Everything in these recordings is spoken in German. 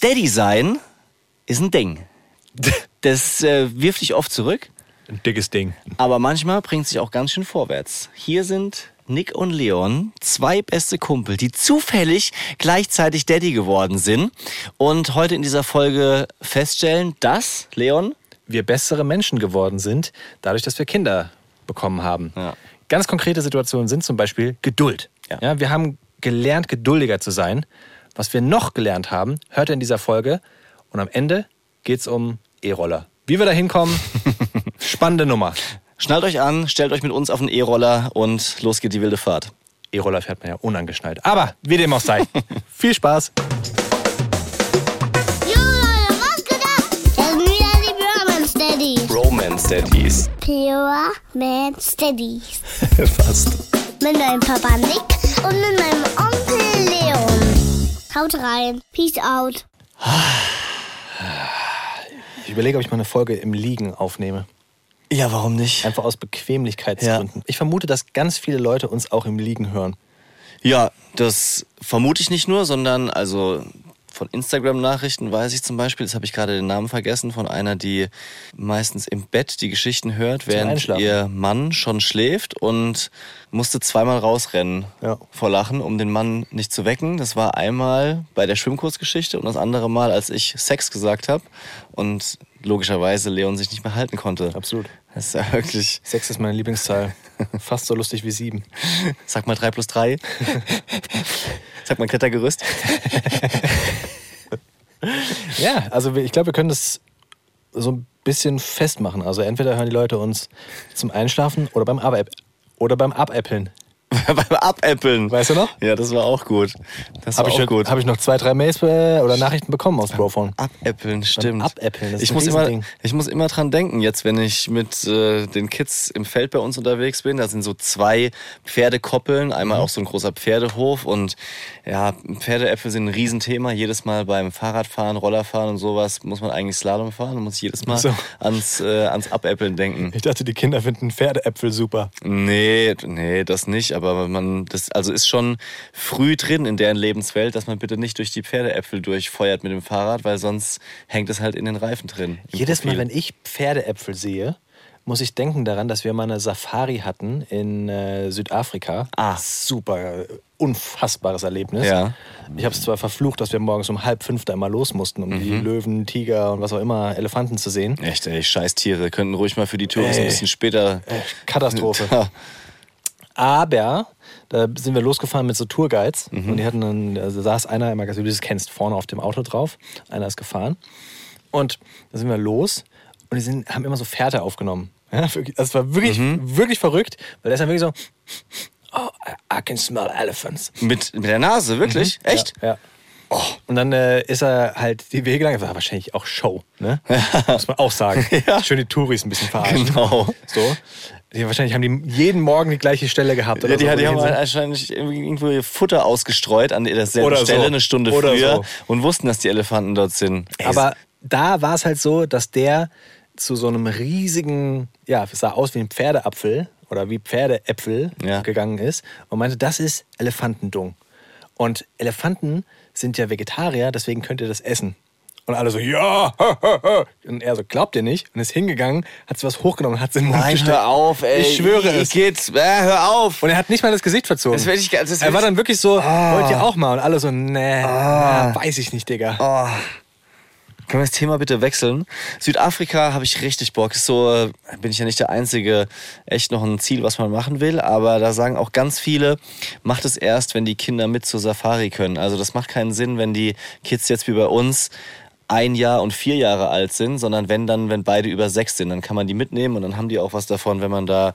Daddy sein ist ein Ding. Das äh, wirft dich oft zurück, Ein dickes Ding. aber manchmal bringt sich auch ganz schön vorwärts. Hier sind Nick und Leon, zwei beste Kumpel, die zufällig gleichzeitig Daddy geworden sind und heute in dieser Folge feststellen, dass Leon Wir bessere Menschen geworden sind, dadurch, dass wir Kinder bekommen haben. Ja. Ganz konkrete Situationen sind zum Beispiel Geduld. Ja. wir haben gelernt, geduldiger zu sein. Was wir noch gelernt haben, hört ihr in dieser Folge. Und am Ende geht es um E-Roller. Wie wir da hinkommen, spannende Nummer. Schnallt euch an, stellt euch mit uns auf den E-Roller und los geht die wilde Fahrt. E-Roller fährt man ja unangeschnallt. Aber wie dem auch sei. Viel Spaß. Jo Leute, was geht ab? Das sind wieder die Pure Man Steadies. Romance Daddies. Pure Man Steadies. Fast. Mit meinem Papa Nick und mit meinem Onkel Leon. Haut rein. Peace out. Ich überlege, ob ich mal eine Folge im Liegen aufnehme. Ja, warum nicht? Einfach aus Bequemlichkeitsgründen. Ich vermute, dass ganz viele Leute uns auch im Liegen hören. Ja, das vermute ich nicht nur, sondern also von Instagram-Nachrichten weiß ich zum Beispiel, das habe ich gerade den Namen vergessen, von einer, die meistens im Bett die Geschichten hört, während ihr Mann schon schläft und musste zweimal rausrennen Ja. vor Lachen, um den Mann nicht zu wecken. Das war einmal bei der Schwimmkursgeschichte und das andere Mal, als ich Sex gesagt habe und logischerweise Leon sich nicht mehr halten konnte. Absolut. Das ist ja wirklich, Sechs ist meine Lieblingszahl. Fast so lustig wie sieben. sag mal drei plus drei. sag mal Klettergerüst. Ja, also ich glaube, wir können das so ein bisschen festmachen. Also entweder hören die Leute uns zum Einschlafen oder beim Abäpp oder beim Abäppeln. Beim Abäppeln. Weißt du noch? Ja, das war auch gut. Das war Habe ich, auch gut. hab ich noch zwei, drei Mails äh, oder Nachrichten bekommen aus Brophone. Abäppeln, stimmt. Abäppeln, das ist ich, ein muss immer, Riesending. ich muss immer dran denken, jetzt, wenn ich mit äh, den Kids im Feld bei uns unterwegs bin. Da sind so zwei Pferdekoppeln, einmal Mhm. auch so ein großer Pferdehof. Und ja, Pferdeäpfel sind ein Riesenthema. Jedes Mal beim Fahrradfahren, Rollerfahren und sowas muss man eigentlich Slalom fahren und muss jedes Mal So. ans, äh, ans Abäppeln denken. Ich dachte, die Kinder finden Pferdeäpfel super. Nee, nee, das nicht. Aber man, das also ist schon früh drin in deren Lebenswelt, dass man bitte nicht durch die Pferdeäpfel durchfeuert mit dem Fahrrad, weil sonst hängt es halt in den Reifen drin. Jedes Mal, Profil. wenn ich Pferdeäpfel sehe, muss ich denken daran, dass wir mal eine Safari hatten in äh, Südafrika. Ah. Super, äh, unfassbares Erlebnis. Ja. Ich habe es zwar verflucht, dass wir morgens um halb fünf da immer los mussten, um die Mhm. Löwen, Tiger und was auch immer, Elefanten zu sehen. Echt, ey, scheiß Tiere. Könnten ruhig mal für die Ey. ein bisschen später. Katastrophe. Ja. Aber da sind wir losgefahren mit so Tourguides Mhm. und die hatten dann, also saß einer immer, wie du das kennst, vorne auf dem Auto drauf. Einer ist gefahren. Und da sind wir los und die sind, haben immer so Fährte aufgenommen. Ja, das war wirklich, Mhm. wirklich verrückt, weil der ist dann wirklich so, oh, I can smell elephants. Mit, mit der Nase, wirklich? Echt? Ja. ja. Und dann äh, ist er halt die Wege lang, das war wahrscheinlich auch Show, ne? Muss man auch sagen. Schön die Touris ein bisschen verarschen. Genau. So. Die, wahrscheinlich haben die jeden Morgen die gleiche Stelle gehabt. Oder Ja, die, so, die haben wahrscheinlich irgendwo ihr Futter ausgestreut an derselben so. Stelle eine Stunde Oder früher so. und wussten, dass die Elefanten dort sind. Ey, Aber da war es halt so, dass der zu so einem riesigen, ja, es sah aus wie ein Pferdeapfel oder wie Pferdeäpfel Ja. gegangen ist und meinte, das ist Elefantendung. Und Elefanten sind ja Vegetarier, deswegen könnt ihr das essen. Und alle so, ja, und er so, glaubt ihr nicht? Und ist hingegangen, hat sich was hochgenommen und hat es in den Mund Nein, gesteckt. hör auf, ey. Ich schwöre es. Geht's, äh, hör auf. Und er hat nicht mal das Gesicht verzogen. Das werd ich- das werd er war ich- dann wirklich so, Ah. wollt ihr auch mal? Und alle so, nee, na, weiß ich nicht, Digga. Oh. Können wir das Thema bitte wechseln? Südafrika habe ich richtig Bock. Ist so äh, bin ich ja nicht der Einzige. Echt noch ein Ziel, was man machen will. Aber da sagen auch ganz viele, macht es erst, wenn die Kinder mit zur Safari können. Also das macht keinen Sinn, wenn die Kids jetzt wie bei uns ein Jahr und vier Jahre alt sind, sondern wenn dann, wenn beide über sechs sind, dann kann man die mitnehmen und dann haben die auch was davon, wenn man da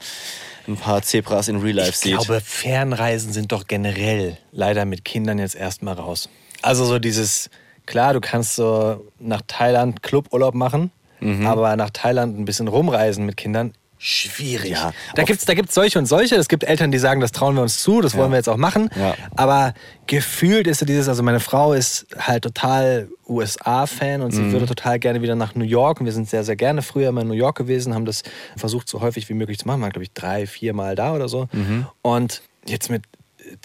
ein paar Zebras in Real Life Ich sieht. glaube, Fernreisen sind doch generell leider mit Kindern jetzt erstmal raus. Also so dieses, klar, du kannst so nach Thailand Cluburlaub machen, Mhm. aber nach Thailand ein bisschen rumreisen mit Kindern, schwierig. Ja, da gibt es da gibt's solche und solche. Es gibt Eltern, die sagen, das trauen wir uns zu, das wollen wir jetzt auch machen. Ja. Aber gefühlt ist so dieses, also meine Frau ist halt total USA-Fan und sie Mhm. würde total gerne wieder nach New York. Und wir sind sehr, sehr gerne früher immer in New York gewesen, haben das versucht, so häufig wie möglich zu machen. Wir waren, glaube ich, drei, vier Mal da oder so. Mhm. Und jetzt mit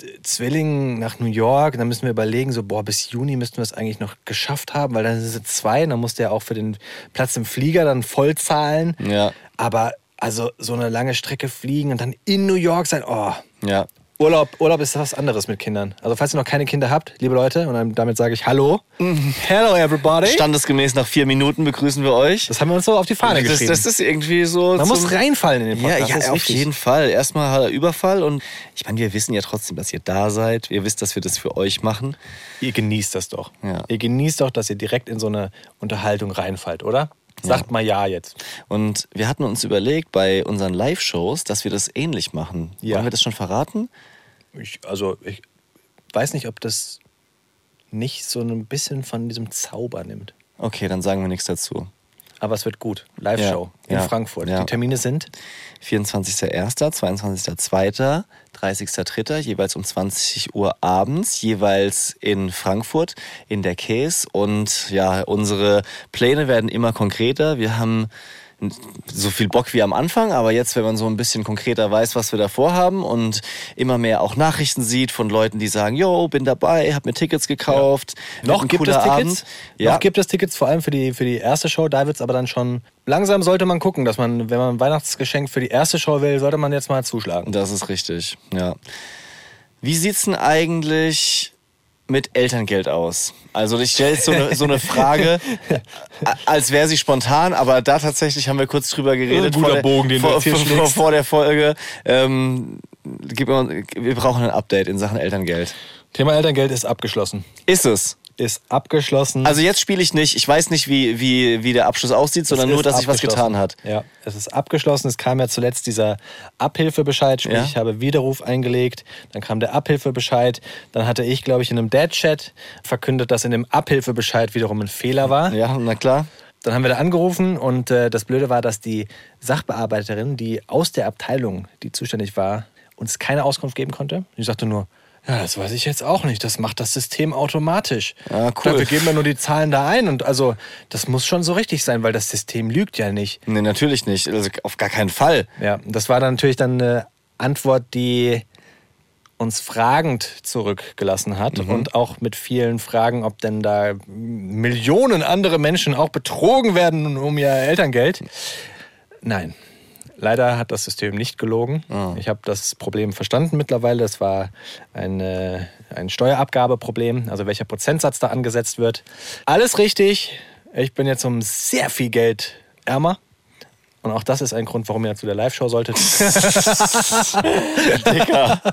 d- Zwilling nach New York. Dann müssen wir überlegen, so, boah, bis Juni müssten wir es eigentlich noch geschafft haben, weil dann sind es zwei. Dann musste er auch für den Platz im Flieger dann voll zahlen. Ja. Aber also so eine lange Strecke fliegen und dann in New York sein, oh. Ja. Urlaub, Urlaub ist was anderes mit Kindern. Also falls ihr noch keine Kinder habt, liebe Leute, und dann, damit sage ich Hallo. Hello everybody. Standesgemäß nach vier Minuten begrüßen wir euch. Das haben wir uns so auf die Fahne das, geschrieben. das ist irgendwie so. Man muss reinfallen in den Ja, Podcast. ja ist auf wichtig. jeden Fall. Erstmal er Überfall und ich meine, wir wissen ja trotzdem, dass ihr da seid. Ihr wisst, dass wir das für euch machen. Ihr genießt das doch. Ja. Ihr genießt doch, dass ihr direkt in so eine Unterhaltung reinfallt, oder? Sagt mal ja jetzt. Und wir hatten uns überlegt bei unseren Live-Shows, dass wir das ähnlich machen. Ja. Wollen wir das schon verraten? Ich, also, ich weiß nicht, ob das nicht so ein bisschen von diesem Zauber nimmt. Okay, dann sagen wir nichts dazu. Aber es wird gut. Live-Show Ja, in ja, Frankfurt. ja. Die Termine sind 24.01., 22.02., 30.03., jeweils um 20 Uhr abends, jeweils in Frankfurt in der Case. Und ja, unsere Pläne werden immer konkreter. Wir haben so viel Bock wie am Anfang, aber jetzt, wenn man so ein bisschen konkreter weiß, was wir da vorhaben und immer mehr auch Nachrichten sieht von Leuten, die sagen, yo, bin dabei, hab mir Tickets gekauft. wird Noch gibt es Tickets. Abend. Ja, Noch gibt es Tickets, vor allem für die, für die erste Show. Da wird es aber dann schon. Langsam sollte man gucken, dass man, wenn man ein Weihnachtsgeschenk für die erste Show will, sollte man jetzt mal zuschlagen. Das ist richtig, ja. Wie sieht's denn eigentlich mit Elterngeld aus? Also ich stelle jetzt so eine, so eine Frage, als wäre sie spontan, aber da tatsächlich haben wir kurz drüber geredet. Ein guter vor der, Bogen, den du vor, jetzt hier vor, vor, vor der Folge. Ähm, wir brauchen ein Update in Sachen Elterngeld. Thema Elterngeld ist abgeschlossen. Ist es? Ist abgeschlossen. Also jetzt spiele ich nicht. Ich weiß nicht, wie, wie, wie der Abschluss aussieht, sondern nur, dass sich was getan hat. Ja, es ist abgeschlossen. Es kam ja zuletzt dieser Abhilfebescheid, sprich, Ja. ich habe Widerruf eingelegt. Dann kam der Abhilfebescheid. Dann hatte ich, glaube ich, in einem Dad-Chat verkündet, dass in dem Abhilfebescheid wiederum ein Fehler war. Ja, na klar. Dann haben wir da angerufen und äh, das Blöde war, dass die Sachbearbeiterin, die aus der Abteilung, die zuständig war, uns keine Auskunft geben konnte. Die sagte nur, ja, das weiß ich jetzt auch nicht. Das macht das System automatisch. Ah, cool. Ja, wir geben ja nur die Zahlen da ein und also das muss schon so richtig sein, weil das System lügt ja nicht. Nee, natürlich nicht. Also auf gar keinen Fall. Ja, das war dann natürlich dann eine Antwort, die uns fragend zurückgelassen hat und auch mit vielen Fragen, ob denn da Millionen andere Menschen auch betrogen werden um ihr Elterngeld. Nein. Leider hat das System nicht gelogen. Ich habe das Problem verstanden mittlerweile. Das war ein, äh, ein Steuerabgabeproblem, also welcher Prozentsatz da angesetzt wird. Alles richtig. Ich bin jetzt um sehr viel Geld ärmer. Und auch das ist ein Grund, warum ihr zu der Live-Show solltet. Dicker.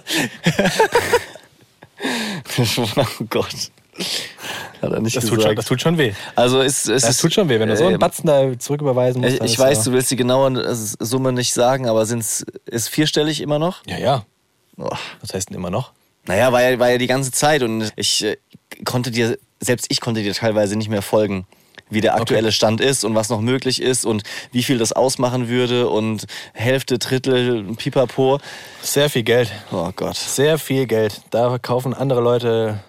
oh Gott. Hat er nicht Das tut, schon, das tut schon weh. also es, es Das ist, tut schon weh, wenn du so einen äh, Batzen da zurücküberweisen musst. Ich, ist weiß, du willst die genaue Summe nicht sagen, aber sind's, ist vierstellig immer noch? Ja, ja. Oh. Was heißt denn immer noch? Naja, war ja, war ja die ganze Zeit und ich äh, konnte dir, selbst ich konnte dir teilweise nicht mehr folgen, wie der aktuelle Stand ist und was noch möglich ist und wie viel das ausmachen würde und Hälfte, Drittel, Pipapo. Sehr viel Geld. Oh Gott. Sehr viel Geld. Da kaufen andere Leute.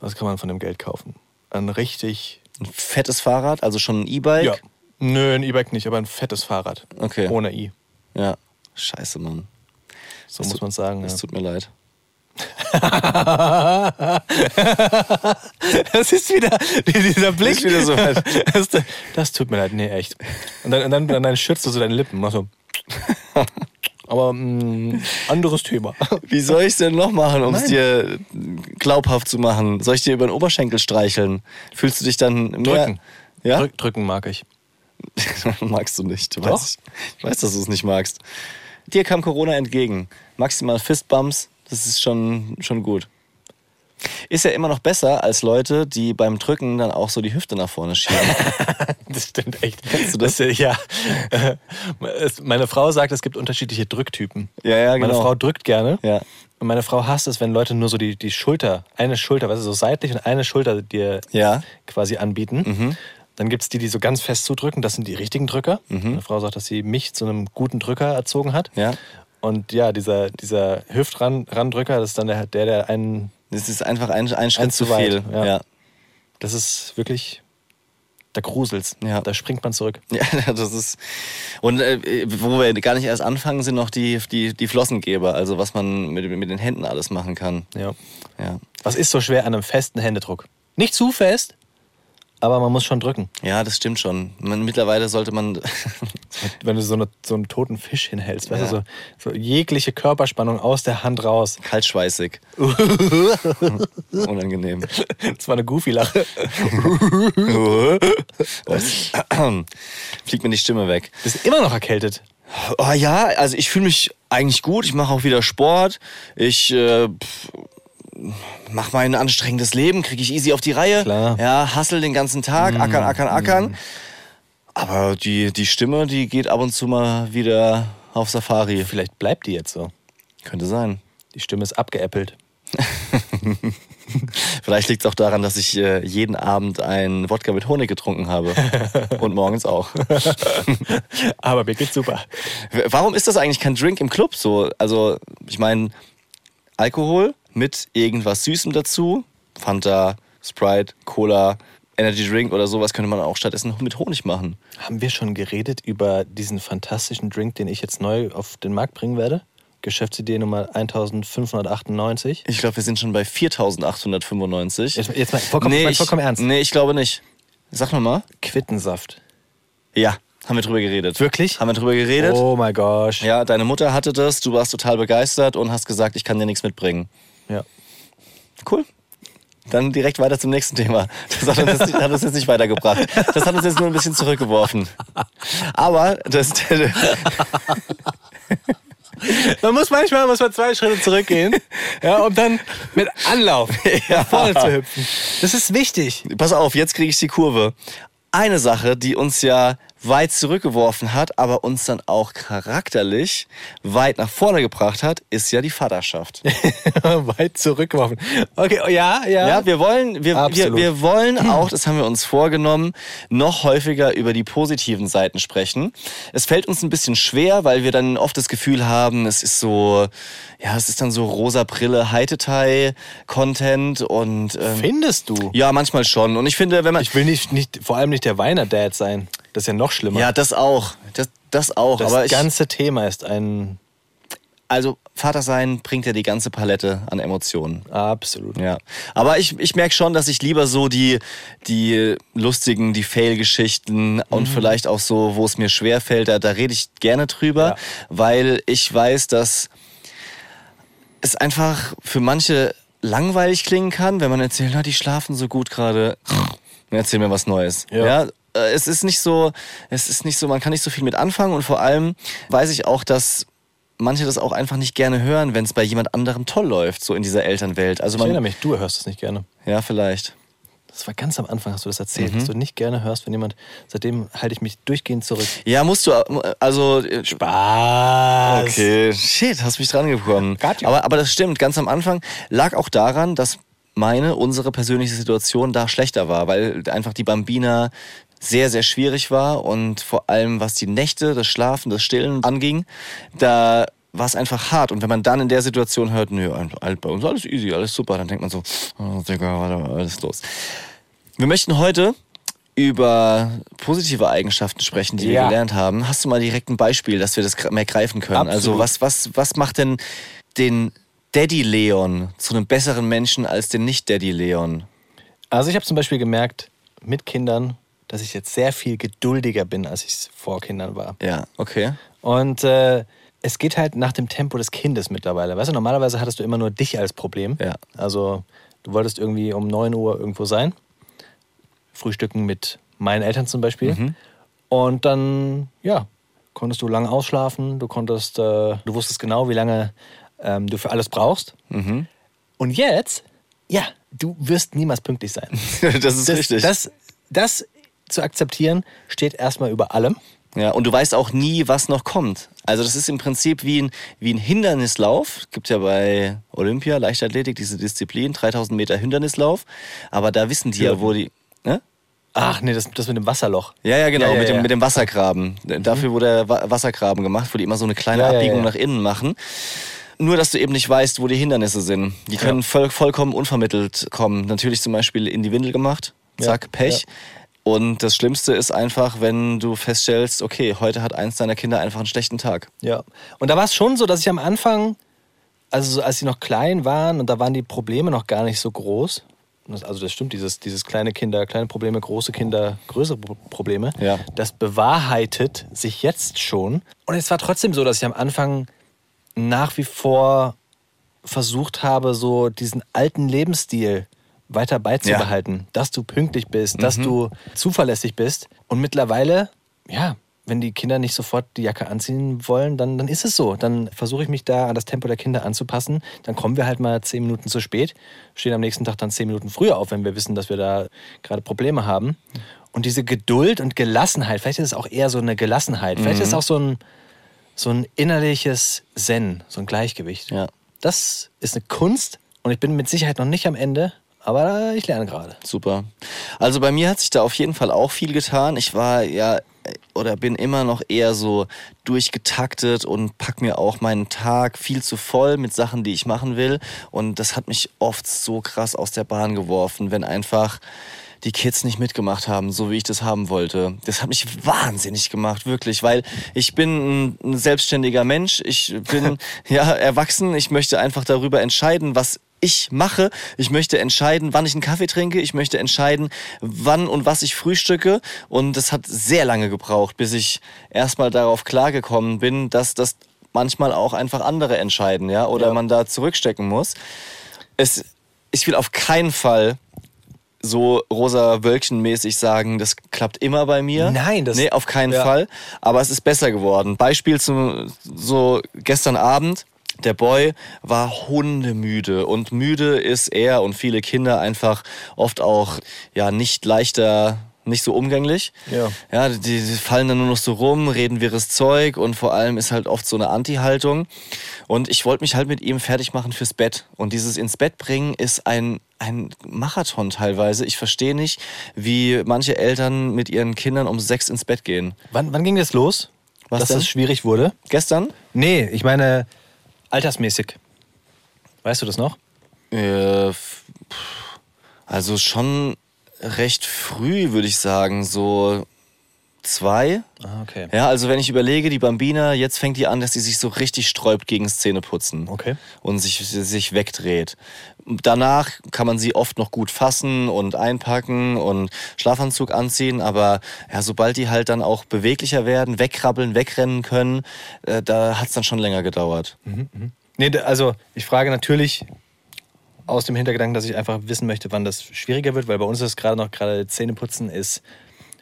Was kann man von dem Geld kaufen? Ein richtig. Ein fettes Fahrrad, also schon ein E-Bike. Ja. Nö, ein E-Bike nicht, aber ein fettes Fahrrad. Okay. Ohne i. Ja. Scheiße, Mann. So muss man sagen. Es Ja. tut mir leid. Das ist wieder dieser Blick. Ist wieder so weit. Das, das tut mir leid. Nee, echt. Und dann, und dann, dann schützt du so deine Lippen. Mach so. Aber mh, anderes Thema. Wie soll ich es denn noch machen, um es dir glaubhaft zu machen? Soll ich dir über den Oberschenkel streicheln? Fühlst du dich dann mehr... Drücken. Ja? Drück, drücken mag ich. magst du nicht. Du Doch. Weißt, ich weiß, dass du es nicht magst. Dir kam Corona entgegen. Maximal Fistbumps, das ist schon, schon gut. Ist ja immer noch besser als Leute, die beim Drücken dann auch so die Hüfte nach vorne schieben. Das stimmt echt. Kennst du das? Das, ja. Äh, Meine Frau sagt, es gibt unterschiedliche Drücktypen. Ja, ja, Meine genau. Frau drückt gerne. Ja. Und meine Frau hasst es, wenn Leute nur so die, die Schulter, eine Schulter, weißt du, so seitlich und eine Schulter dir Ja. Mhm. quasi anbieten. Dann gibt es die, die so ganz fest zudrücken. Das sind die richtigen Drücker. Meine Frau sagt, dass sie mich zu einem guten Drücker erzogen hat. Mhm. Ja. Und ja, dieser, dieser Hüftrandrücker, das ist dann der, der, der einen. Das ist einfach ein, ein Schritt Ein zu zu weit, viel. ja. Ja. Das ist wirklich Da gruselt's. Ja. Da springt man zurück. Ja, das ist. Und äh, wo wir gar nicht erst anfangen, sind noch die, die, die Flossengeber, also was man mit, mit den Händen alles machen kann. Ja. Ja. Was ist so schwer an einem festen Händedruck? Nicht zu fest, aber man muss schon drücken. ja, das stimmt schon. Man, mittlerweile sollte man. Wenn du so, eine, so einen toten Fisch hinhältst, weißt Ja. du, so, so jegliche Körperspannung aus der Hand raus. kaltschweißig. Unangenehm. Das war eine Goofy-Lache. Fliegt mir die Stimme weg. Bist immer noch erkältet. Oh ja, also ich fühle mich eigentlich gut. Ich mache auch wieder Sport. Ich äh, mache mein anstrengendes Leben, kriege ich easy auf die Reihe. Klar. Ja, hassel den ganzen Tag, ackern, ackern, ackern. Aber die, die Stimme, die geht ab und zu mal wieder auf Safari. Vielleicht bleibt die jetzt so. Könnte sein. Die Stimme ist abgeäppelt. Vielleicht liegt es auch daran, dass ich äh, jeden Abend ein Wodka mit Honig getrunken habe. und morgens auch. Aber mir geht's super. Warum ist das eigentlich kein Drink im Club so? Also, ich meine, Alkohol mit irgendwas Süßem dazu, Fanta, Sprite, Cola, Energy Drink oder sowas könnte man auch stattdessen mit Honig machen. Haben wir schon geredet über diesen fantastischen Drink, den ich jetzt neu auf den Markt bringen werde? Geschäftsidee Nummer 1598. Ich glaube, wir sind schon bei 4895. Jetzt, jetzt mal vollkommen, mein, ich, vollkommen ernst. Nee, ich glaube nicht. Sag nochmal. Quittensaft. Ja, haben wir drüber geredet. Wirklich? Haben wir drüber geredet? Oh my gosh. Ja, deine Mutter hatte das, du warst total begeistert und hast gesagt, ich kann dir nichts mitbringen. Ja. Cool. Dann direkt weiter zum nächsten Thema. Das hat uns, jetzt, nicht- hat uns jetzt nicht weitergebracht. Das hat uns jetzt nur ein bisschen zurückgeworfen. Aber das, Man muss manchmal muss man zwei Schritte zurückgehen, ja, um dann mit Anlauf nach vorne zu hüpfen. Das ist wichtig. pass auf, jetzt kriege ich die Kurve. Eine Sache, die uns ja weit zurückgeworfen hat, aber uns dann auch charakterlich weit nach vorne gebracht hat, ist ja die Vaterschaft. Weit zurückgeworfen. Okay, oh, ja, ja. Ja, wir wollen, wir, wir, Absolut. wir wollen auch, das haben wir uns vorgenommen, noch häufiger über die positiven Seiten sprechen. Es fällt uns ein bisschen schwer, weil wir dann oft das Gefühl haben, es ist so, ja, es ist dann so rosa Brille, High-Content und ähm, Findest du? ja, manchmal schon. Und ich finde, wenn man Ich will nicht, nicht, vor allem nicht der Weiner-Dad sein. Das ist ja noch schlimmer. ja, das auch, das, das auch. das aber ich, ganze Thema ist ein also Vater sein bringt ja die ganze Palette an Emotionen. absolut. Ja, aber ich, ich merke schon, dass ich lieber so die, die lustigen, die Fail-Geschichten und vielleicht auch so, wo es mir schwerfällt, da, da rede ich gerne drüber, Ja. weil ich weiß, dass es einfach für manche langweilig klingen kann, wenn man erzählt, na, die schlafen so gut gerade. Erzähl mir was Neues. Ja. ja äh, es ist nicht so, es ist nicht so, man kann nicht so viel mit anfangen und vor allem weiß ich auch, dass manche das auch einfach nicht gerne hören, wenn es bei jemand anderem toll läuft, so in dieser Elternwelt. Also Ich erinnere man, mich, du hörst es nicht gerne. ja, vielleicht. Das war ganz am Anfang, hast du das erzählt, Mhm. dass du nicht gerne hörst, wenn jemand. Seitdem halte ich mich durchgehend zurück. Ja, musst du, äh, also. äh, Spaß. Okay, shit, hast mich dran gekommen. Aber, aber das stimmt, ganz am Anfang lag auch daran, dass meine, unsere persönliche Situation da schlechter war, weil einfach die Bambina sehr, sehr schwierig war und vor allem was die Nächte, das Schlafen, das Stillen anging, da war es einfach hart. Und wenn man dann in der Situation hört, nö, all- bei uns alles easy, alles super, dann denkt man so, oh, Digga, warte mal, alles los. Wir möchten heute über positive Eigenschaften sprechen, die wir Ja. gelernt haben. Hast du mal direkt ein Beispiel, dass wir das mehr greifen können? Also Absolut. was, was, was macht denn den Daddy Leon zu einem besseren Menschen als den Nicht-Daddy Leon? Also, ich habe zum Beispiel gemerkt, mit Kindern, dass ich jetzt sehr viel geduldiger bin, als ich es vor Kindern war. Ja, okay. Und äh, es geht halt nach dem Tempo des Kindes mittlerweile. Weißt du, normalerweise hattest du immer nur dich als Problem. Ja. Also, du wolltest irgendwie um 9 Uhr irgendwo sein. Frühstücken mit meinen Eltern zum Beispiel. Mhm. Und dann, ja, konntest du lange ausschlafen. Du konntest, äh, du wusstest genau, wie lange ähm, du für alles brauchst. Mhm. Und jetzt, ja, du wirst niemals pünktlich sein. das ist Das, richtig. das, das zu akzeptieren, steht erstmal über allem. Ja, und du weißt auch nie, was noch kommt. Also das ist im Prinzip wie ein, wie ein Hindernislauf. Gibt ja bei Olympia, Leichtathletik, diese Disziplin, 3000 Meter Hindernislauf. Aber da wissen die ja, Hürden. wo die... Ne? Ach nee, das, das mit dem Wasserloch. Ja, ja, genau, Ja, ja, mit, dem, ja. mit dem Wassergraben. Dafür wurde der Wa- Wassergraben gemacht, wo die immer so eine kleine Ja, ja, Abbiegung ja. nach innen machen. Nur, dass du eben nicht weißt, wo die Hindernisse sind. Die können voll, vollkommen unvermittelt kommen. Natürlich zum Beispiel in die Windel gemacht, zack, Ja, Pech. Und das Schlimmste ist einfach, wenn du feststellst, okay, heute hat eins deiner Kinder einfach einen schlechten Tag. Ja. Und da war es schon so, dass ich am Anfang, also so, als sie noch klein waren und da waren die Probleme noch gar nicht so groß. Also das stimmt, dieses, dieses kleine Kinder, kleine Probleme, große Kinder, größere Pro- Probleme. Ja. Das bewahrheitet sich jetzt schon. Und es war trotzdem so, dass ich am Anfang nach wie vor versucht habe, so diesen alten Lebensstil weiter beizubehalten. Dass du pünktlich bist, dass du zuverlässig bist. Und mittlerweile, ja, wenn die Kinder nicht sofort die Jacke anziehen wollen, dann, dann ist es so. Dann versuche ich mich da an das Tempo der Kinder anzupassen. Dann kommen wir halt mal zehn Minuten zu spät, stehen am nächsten Tag dann zehn Minuten früher auf, wenn wir wissen, dass wir da gerade Probleme haben. Und diese Geduld und Gelassenheit, vielleicht ist es auch eher so eine Gelassenheit, vielleicht ist es auch so ein, so ein innerliches Zen, so ein Gleichgewicht. Ja. Das ist eine Kunst und ich bin mit Sicherheit noch nicht am Ende, aber ich lerne gerade. Super. Also bei mir hat sich da auf jeden Fall auch viel getan. Ich war ja oder bin immer noch eher so durchgetaktet und pack mir auch meinen Tag viel zu voll mit Sachen, die ich machen will. Und das hat mich oft so krass aus der Bahn geworfen, wenn einfach die Kids nicht mitgemacht haben, so wie ich das haben wollte. Das hat mich wahnsinnig gemacht, wirklich, weil ich bin ein, selbstständiger Mensch, ich bin ja erwachsen, ich möchte einfach darüber entscheiden, was ich mache. Ich möchte entscheiden, wann ich einen Kaffee trinke. Ich möchte entscheiden, wann und was ich frühstücke. Und das hat sehr lange gebraucht, bis ich erstmal darauf klargekommen bin, dass das manchmal auch einfach andere entscheiden, ja, oder Ja. man da zurückstecken muss. Es, ich will auf keinen Fall so rosa Wölkchen-mäßig sagen, das klappt immer bei mir. Nein, das- Nee, auf keinen Ja. Fall. Aber es ist besser geworden. Beispiel zum, so gestern Abend. Der Boy war hundemüde und müde ist er und viele Kinder einfach oft auch ja nicht leichter, nicht so umgänglich. Ja. Ja, die, die fallen dann nur noch so rum, reden wirres Zeug und vor allem ist halt oft so eine Anti-Haltung. Und ich wollte mich halt mit ihm fertig machen fürs Bett. Und dieses ins Bett bringen ist ein, ein Marathon teilweise. Ich verstehe nicht, wie manche Eltern mit ihren Kindern um sechs ins Bett gehen. Wann, wann ging das los? Was dass denn? das schwierig wurde? Gestern? Nee, ich meine altersmäßig. Weißt du das noch? Äh, also schon recht früh, würde ich sagen. So zwei. Ah, okay. Ja, also wenn ich überlege, die Bambina, jetzt fängt die an, dass sie sich so richtig sträubt gegen Zähneputzen. Okay. Und sich, sich wegdreht. Danach kann man sie oft noch gut fassen und einpacken und Schlafanzug anziehen, aber ja, sobald die halt dann auch beweglicher werden, wegkrabbeln, wegrennen können, äh, da hat's dann schon länger gedauert. Nee, da- also ich frage natürlich aus dem Hintergedanken, dass ich einfach wissen möchte, wann das schwieriger wird, weil bei uns ist es gerade noch gerade Zähneputzen ist.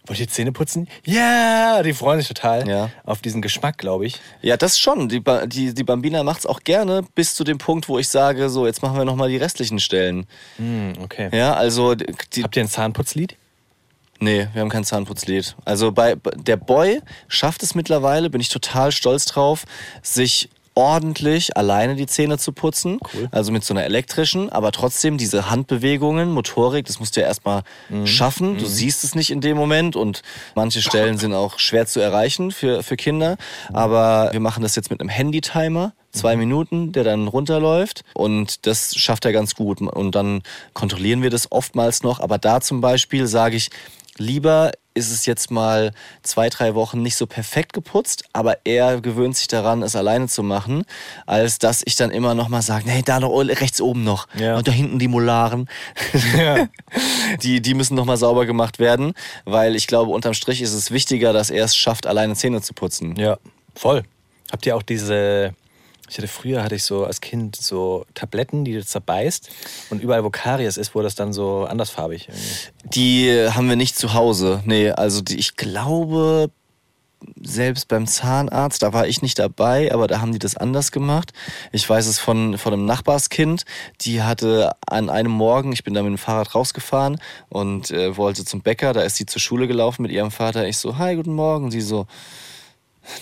Wollt ihr Zähne putzen? Ja, die freuen sich total Ja. auf diesen Geschmack, glaube ich. Ja, das schon. Die, Ba- die, die Bambina macht's auch gerne bis zu dem Punkt, wo ich sage, so, jetzt machen wir nochmal die restlichen Stellen. Hm, okay. Ja, also die, Habt ihr ein Zahnputzlied? Nee, wir haben kein Zahnputzlied. Also bei der Boy schafft es mittlerweile, bin ich total stolz drauf, sich ordentlich alleine die Zähne zu putzen. Cool. Also mit so einer elektrischen, aber trotzdem diese Handbewegungen, Motorik, das musst du ja erstmal Mhm. schaffen. Du siehst es nicht in dem Moment und manche Stellen sind auch schwer zu erreichen für, für Kinder. Aber wir machen das jetzt mit einem Handy-Timer. Zwei Minuten, der dann runterläuft und das schafft er ganz gut. Und dann kontrollieren wir das oftmals noch. Aber da zum Beispiel sage ich, lieber ist es jetzt mal zwei, drei Wochen nicht so perfekt geputzt, aber er gewöhnt sich daran, es alleine zu machen, als dass ich dann immer noch mal sage, nee, da noch rechts oben noch Ja. und da hinten die Molaren. Ja. Die, die müssen noch mal sauber gemacht werden, weil ich glaube, unterm Strich ist es wichtiger, dass er es schafft, alleine Zähne zu putzen. Ja, voll. Habt ihr auch diese. Ich hatte früher hatte ich so als Kind so Tabletten, die du zerbeißt und überall wo Karies ist, wurde das dann so andersfarbig. irgendwie. Die haben wir nicht zu Hause. Nee, also die, ich glaube, selbst beim Zahnarzt, da war ich nicht dabei, aber da haben die das anders gemacht. Ich weiß es von, von einem Nachbarskind, die hatte an einem Morgen, ich bin da mit dem Fahrrad rausgefahren und äh, wollte zum Bäcker, da ist sie zur Schule gelaufen mit ihrem Vater. Ich so, hi, guten Morgen. Sie so,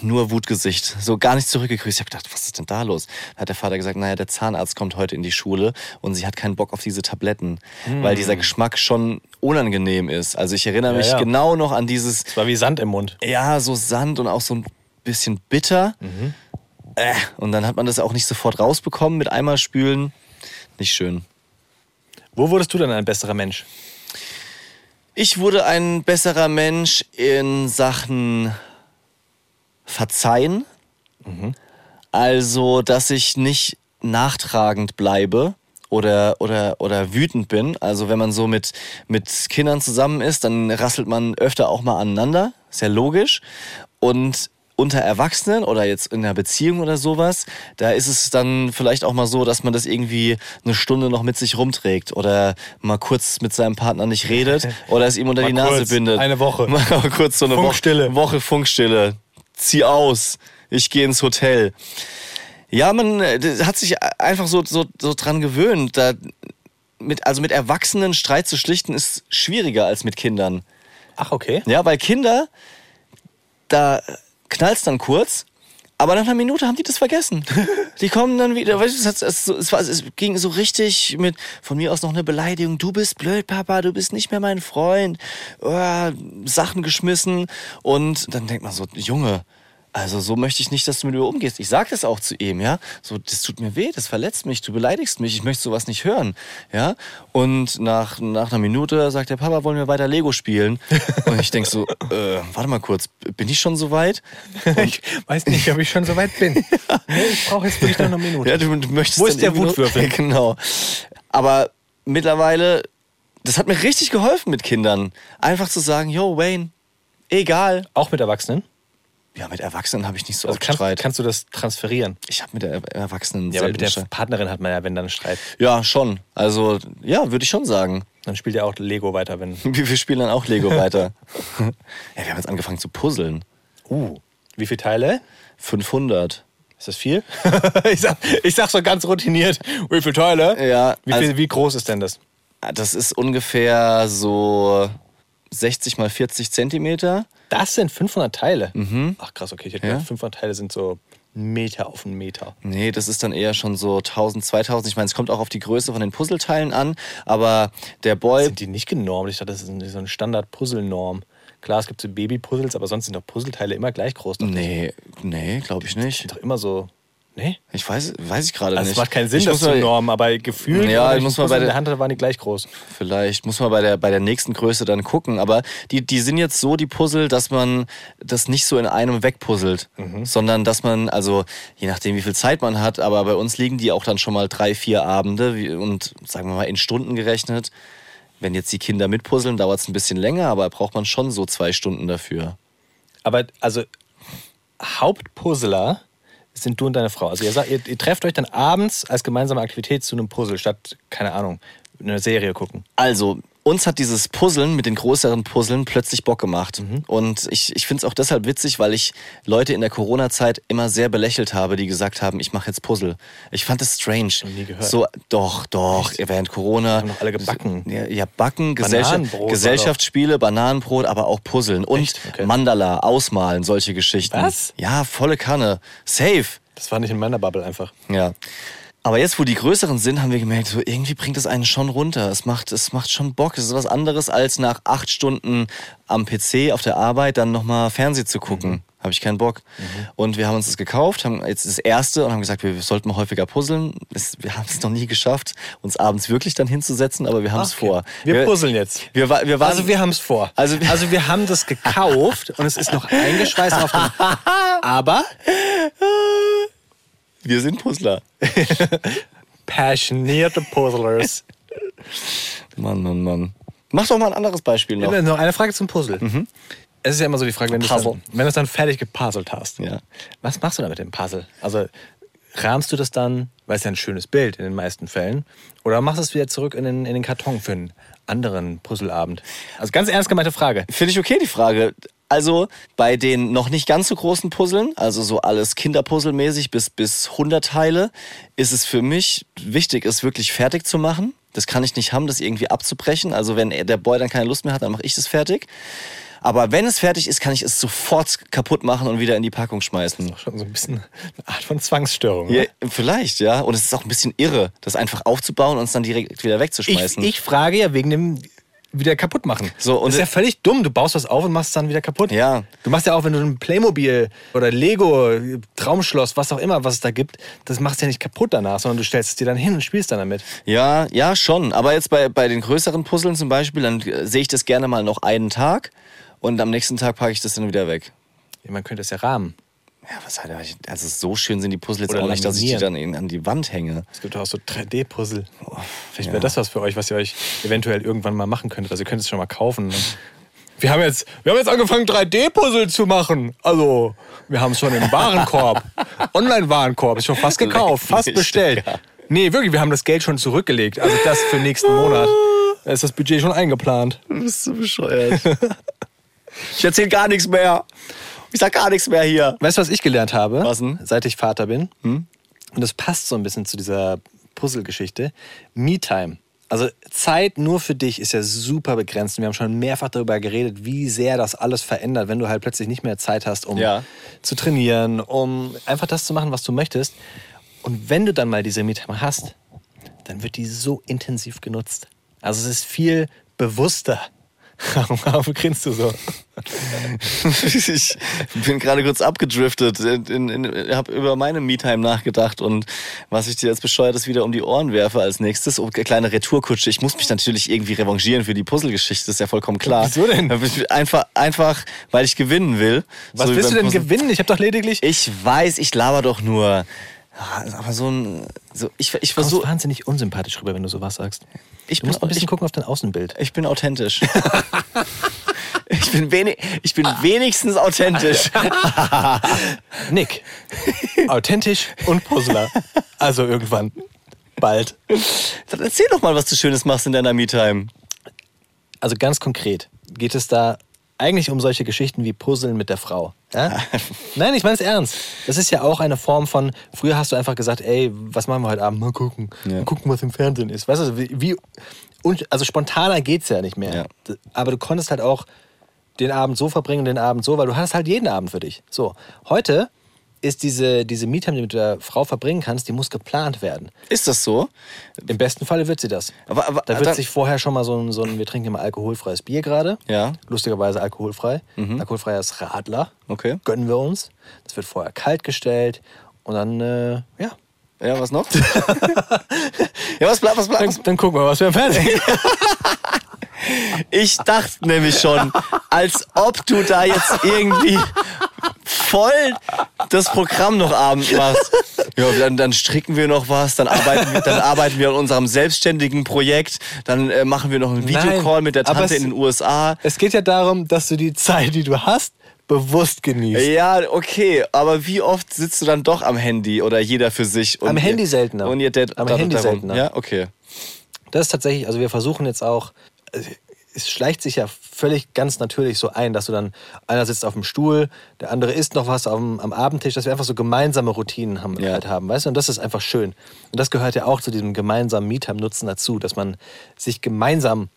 nur Wutgesicht, so gar nicht zurückgegrüßt. Ich habe gedacht, was ist denn da los? Da hat der Vater gesagt, naja, der Zahnarzt kommt heute in die Schule und sie hat keinen Bock auf diese Tabletten, weil dieser Geschmack schon unangenehm ist. Also ich erinnere Ja, mich ja. genau noch an dieses, Es war wie Sand im Mund. ja, so Sand und auch so ein bisschen bitter. Äh, und dann hat man das auch nicht sofort rausbekommen mit einmal spülen. Nicht schön. Wo wurdest du dann ein besserer Mensch? Ich wurde ein besserer Mensch in Sachen Verzeihen. Also, dass ich nicht nachtragend bleibe oder, oder, oder wütend bin. Also, wenn man so mit, mit Kindern zusammen ist, dann rasselt man öfter auch mal aneinander. Ist ja logisch. Und unter Erwachsenen oder jetzt in einer Beziehung oder sowas, da ist es dann vielleicht auch mal so, dass man das irgendwie eine Stunde noch mit sich rumträgt oder mal kurz mit seinem Partner nicht redet oder es ihm unter Mal die Nase bindet. eine Woche. Mal kurz so eine Funkstille. Woche, Woche Funkstille. Zieh aus. Ich gehe ins Hotel. Ja, man äh, hat sich einfach so, so, so dran gewöhnt. Da mit, also mit Erwachsenen Streit zu schlichten ist schwieriger als mit Kindern. Ach, okay. Ja, weil Kinder, da knallt's dann kurz, aber nach einer Minute haben die das vergessen. Die kommen dann wieder, weißt du, es, es, es, war, es ging so richtig mit, von mir aus noch eine Beleidigung, du bist blöd, Papa, du bist nicht mehr mein Freund, oh, Sachen geschmissen und dann denkt man so, Junge, also so möchte ich nicht, dass du mit mir umgehst. Ich sage das auch zu ihm, ja. So, das tut mir weh, das verletzt mich, du beleidigst mich, ich möchte sowas nicht hören, ja. Und nach, nach einer Minute sagt der Papa, wollen wir weiter Lego spielen? Und ich denk so, äh, warte mal kurz, bin ich schon so weit? Ich weiß nicht, ob ich schon so weit bin. Nee, ich brauche jetzt wirklich noch eine Minute. Ja, du, du möchtest Wo ist der nur- Wutwürfel? genau. Aber mittlerweile, das hat mir richtig geholfen mit Kindern. Einfach zu sagen, yo, Wayne, egal. Auch mit Erwachsenen? Ja, mit Erwachsenen habe ich nicht so Also oft kannst, Streit. kannst du das transferieren? ich habe mit der Er- Erwachsenen Ja, aber mit der Streit. Partnerin hat man ja, wenn dann Streit. Ja, schon. Also, ja, würde ich schon sagen. Dann spielt ja auch Lego weiter, wenn. Wir wir spielen dann auch Lego weiter. ja, wir haben jetzt angefangen zu puzzeln. Uh. Wie viele Teile? 500. Ist das viel? ich, sag, ich sag so ganz routiniert. Wie viele Teile? Ja, Wie, viel, also- wie groß ist denn das? Das ist ungefähr so 60 mal 40 Zentimeter. Das sind 500 Teile. Ach krass, okay. Ich hätte Ja. gedacht, 500 Teile sind so Meter auf einen Meter. Nee, das ist dann eher schon so 1000, 2000. Ich meine, es kommt auch auf die Größe von den Puzzleteilen an, aber der Boy. Sind die nicht genormt? Ich dachte, das ist so eine Standard-Puzzle-Norm. Klar, es gibt so Baby-Puzzles, aber sonst sind doch Puzzleteile immer gleich groß. Doch. Nee, nee, glaube ich Die nicht. sind doch immer so. Nee? Ich weiß, weiß ich gerade Also nicht. es macht keinen Sinn, ich das zu normen, aber gefühlt, Ja, wenn ich muss mal bei der- der Hand waren die gleich groß. Vielleicht muss man bei der, bei der nächsten Größe dann gucken. Aber die, die sind jetzt so, die Puzzle, dass man das nicht so in einem wegpuzzelt, Mhm. sondern dass man, also je nachdem, wie viel Zeit man hat, aber bei uns liegen die auch dann schon mal drei, vier Abende und sagen wir mal in Stunden gerechnet. Wenn jetzt die Kinder mitpuzzeln, dauert es ein bisschen länger, aber braucht man schon so zwei Stunden dafür. Aber also Hauptpuzzler sind du und deine Frau. Also ihr, ihr, ihr trefft euch dann abends als gemeinsame Aktivität zu einem Puzzle, statt, keine Ahnung, eine Serie gucken. Also, uns hat dieses Puzzeln mit den größeren Puzzeln plötzlich Bock gemacht. Mhm. Und ich, ich finde es auch deshalb witzig, weil ich Leute in der Corona-Zeit immer sehr belächelt habe, die gesagt haben, ich mache jetzt Puzzle. Ich fand es strange. Noch nie gehört. So, doch, doch, während Corona. Haben doch alle gebacken. Ja, ja backen, Gesellschaft, Gesellschaftsspiele, Bananenbrot, aber auch Puzzeln. Und Echt? Okay. Mandala, ausmalen, solche Geschichten. Was? Ja, volle Kanne. Safe. Das war nicht in meiner Bubble einfach. Ja. Aber jetzt, wo die größeren sind, haben wir gemerkt, so irgendwie bringt es einen schon runter. Es macht, es macht schon Bock. Es ist was anderes, als nach acht Stunden am PC auf der Arbeit dann nochmal Fernsehen zu gucken. Habe ich keinen Bock. Und wir haben uns das gekauft, haben jetzt das erste und haben gesagt, wir sollten mal häufiger puzzeln. Es, wir haben es noch nie geschafft, uns abends wirklich dann hinzusetzen, aber wir haben es Okay. vor. Wir puzzeln jetzt. Wir, wir waren, Also wir haben es vor. Also- Also, wir haben das gekauft und es ist noch eingeschweißt auf dem. Aber wir sind Puzzler. passionierte Puzzlers. Mann, Mann, Mann. Mach doch mal ein anderes Beispiel noch. Noch eine Frage zum Puzzle. Es ist ja immer so die Frage, wenn du es dann, wenn dann fertig gepuzzelt hast. Ja. Was machst du da mit dem Puzzle? Also rahmst du das dann, weil es ja ein schönes Bild in den meisten Fällen, oder machst du es wieder zurück in den, in den Karton für einen anderen Puzzleabend? Also ganz ernst gemeinte Frage. Finde ich okay, die Frage. Also bei den noch nicht ganz so großen Puzzeln, also so alles Kinderpuzzle-mäßig bis, bis 100 Teile, ist es für mich wichtig, es wirklich fertig zu machen. Das kann ich nicht haben, das irgendwie abzubrechen. Also wenn er- der Boy dann keine Lust mehr hat, dann mache ich das fertig. Aber wenn es fertig ist, kann ich es sofort kaputt machen und wieder in die Packung schmeißen. Schon so ein bisschen eine Art von Zwangsstörung. Ja, vielleicht, ja. Und es ist auch ein bisschen irre, das einfach aufzubauen und es dann direkt wieder Ich, wegzuschmeißen. ich frage ja wegen dem wieder kaputt machen. So, und- das ist ja völlig dumm. Du baust was auf und machst es dann wieder kaputt. Ja. Du machst ja auch, wenn du ein Playmobil oder Lego, Traumschloss, was auch immer, was es da gibt, das machst du ja nicht kaputt danach, sondern du stellst es dir dann hin und spielst dann damit. Ja, ja, schon. Aber jetzt bei, bei den größeren Puzzeln zum Beispiel, dann äh, sehe ich das gerne mal noch einen Tag und am nächsten Tag packe ich das dann wieder weg. Man könnte es ja rahmen. Ja, was halt, also so schön sind die Puzzle jetzt Oder auch nicht, dass ich die dann an die Wand hänge. Es gibt auch so 3D-Puzzle. Vielleicht ja. wäre das was für euch, was ihr euch eventuell irgendwann mal machen könntet. Also ihr könnt es schon mal kaufen. Wir haben jetzt, wir haben jetzt angefangen, 3D-Puzzle zu machen. Also, wir haben es schon im Warenkorb. Online-Warenkorb. Ist schon fast gekauft, fast bestellt. Nee, wirklich, wir haben das Geld schon zurückgelegt. Also das für nächsten Monat. Da ist das Budget schon eingeplant. Du bist so bescheuert. ich erzähle gar nichts mehr. Ich sag gar nichts mehr hier. Weißt du, was ich gelernt habe? Was denn? Seit ich Vater bin. Und das passt so ein bisschen zu dieser Puzzle-Geschichte. Me-Time. Also Zeit nur für dich ist ja super begrenzt. Und wir haben schon mehrfach darüber geredet, wie sehr das alles verändert, wenn du halt plötzlich nicht mehr Zeit hast, um Ja. zu trainieren, um einfach das zu machen, was du möchtest. Und wenn du dann mal diese Me-Time hast, dann wird die so intensiv genutzt. Also es ist viel bewusster. Warum grinst du so? ich bin gerade kurz abgedriftet. In, habe über meine Me-Time nachgedacht und was ich dir jetzt bescheuertes wieder um die Ohren werfe als nächstes. Oh, kleine Retourkutsche. Ich muss mich natürlich irgendwie revanchieren für die Puzzle-Geschichte, ist ja vollkommen klar. Wieso denn? Einfach, einfach weil ich gewinnen will. Was So willst du denn Puzzle. gewinnen? Ich habe doch lediglich. Ich weiß, ich laber doch nur. Ja, Aber so ein. So, ich ich versuche. wahnsinnig unsympathisch rüber, wenn du sowas sagst. Ich Du musst bin- ein bisschen ich- gucken auf dein Außenbild. Ich bin authentisch. ich, bin wenig, ich bin wenigstens authentisch. Nick, authentisch und Puzzler. Also irgendwann. Bald. Dann erzähl doch mal, was du Schönes machst in deiner Me-Time. Also ganz konkret geht es da eigentlich um solche Geschichten wie Puzzeln mit der Frau. Ja? Nein, ich meine es ernst. Das ist ja auch eine Form von, früher hast du einfach gesagt, ey, was machen wir heute Abend? Mal gucken. Ja. Mal gucken, was im Fernsehen ist. Weißt du, wie, und, also spontaner geht's ja nicht mehr. Ja. Aber du konntest halt auch den Abend so verbringen, den Abend so, weil du hattest halt jeden Abend für dich. So, heute ist diese, diese Me-Time, die du mit der Frau verbringen kannst, die muss geplant werden. Ist das so? Im besten Falle wird sie das. Aber- aber- da wird dann- sich vorher schon mal so ein, so ein wir trinken immer alkoholfreies Bier gerade. Ja. Mhm. Lustigerweise alkoholfrei. Alkoholfreies Radler. Okay. Gönnen wir uns. Das wird vorher kalt gestellt. Und dann, äh, ja. Ja, was noch? ja, was bleibt, was bleibt? Dann, dann gucken wir, was wir im Fernsehen. Ich dachte nämlich schon, als ob du da jetzt irgendwie voll das Programm noch abend machst. Ja, dann, dann stricken wir noch was, dann arbeiten wir, dann arbeiten wir an unserem selbstständigen Projekt, dann äh, machen wir noch einen Videocall Nein, mit der Tante es- in den USA. es geht ja darum, dass du die Zeit, die du hast, bewusst genießt. Ja, okay, aber wie oft sitzt du dann doch am Handy oder jeder für sich? Am ihr- Handy seltener. Und ihr Dad Am Handy darum. seltener. Ja, okay. Das ist tatsächlich, also wir versuchen jetzt auch, es schleicht sich ja völlig ganz natürlich so ein, dass du dann, einer sitzt auf dem Stuhl, der andere isst noch was dem, am Abendtisch, dass wir einfach so gemeinsame Routinen haben, Ja. halt haben, weißt du? Und das ist einfach schön. Und das gehört ja auch zu diesem gemeinsamen Me-Time-Nutzen dazu, dass man sich gemeinsam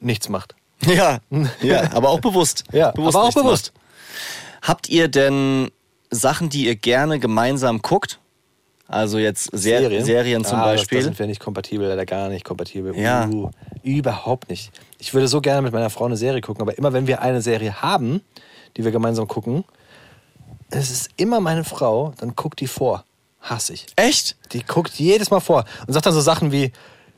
nichts macht. Ja, ja, aber auch bewusst. Ja, bewusst aber auch bewusst. macht. Habt ihr denn Sachen, die ihr gerne gemeinsam guckt? Also jetzt Ser Serien, zum ah, Beispiel. Das, da sind wir nicht kompatibel, leider gar nicht kompatibel. Ja. Uh, überhaupt nicht. Ich würde so gerne mit meiner Frau eine Serie gucken, aber immer wenn wir eine Serie haben, die wir gemeinsam gucken, es ist immer meine Frau, dann guckt die vor. Hasse ich. Echt? Die guckt jedes Mal vor und sagt dann so Sachen wie,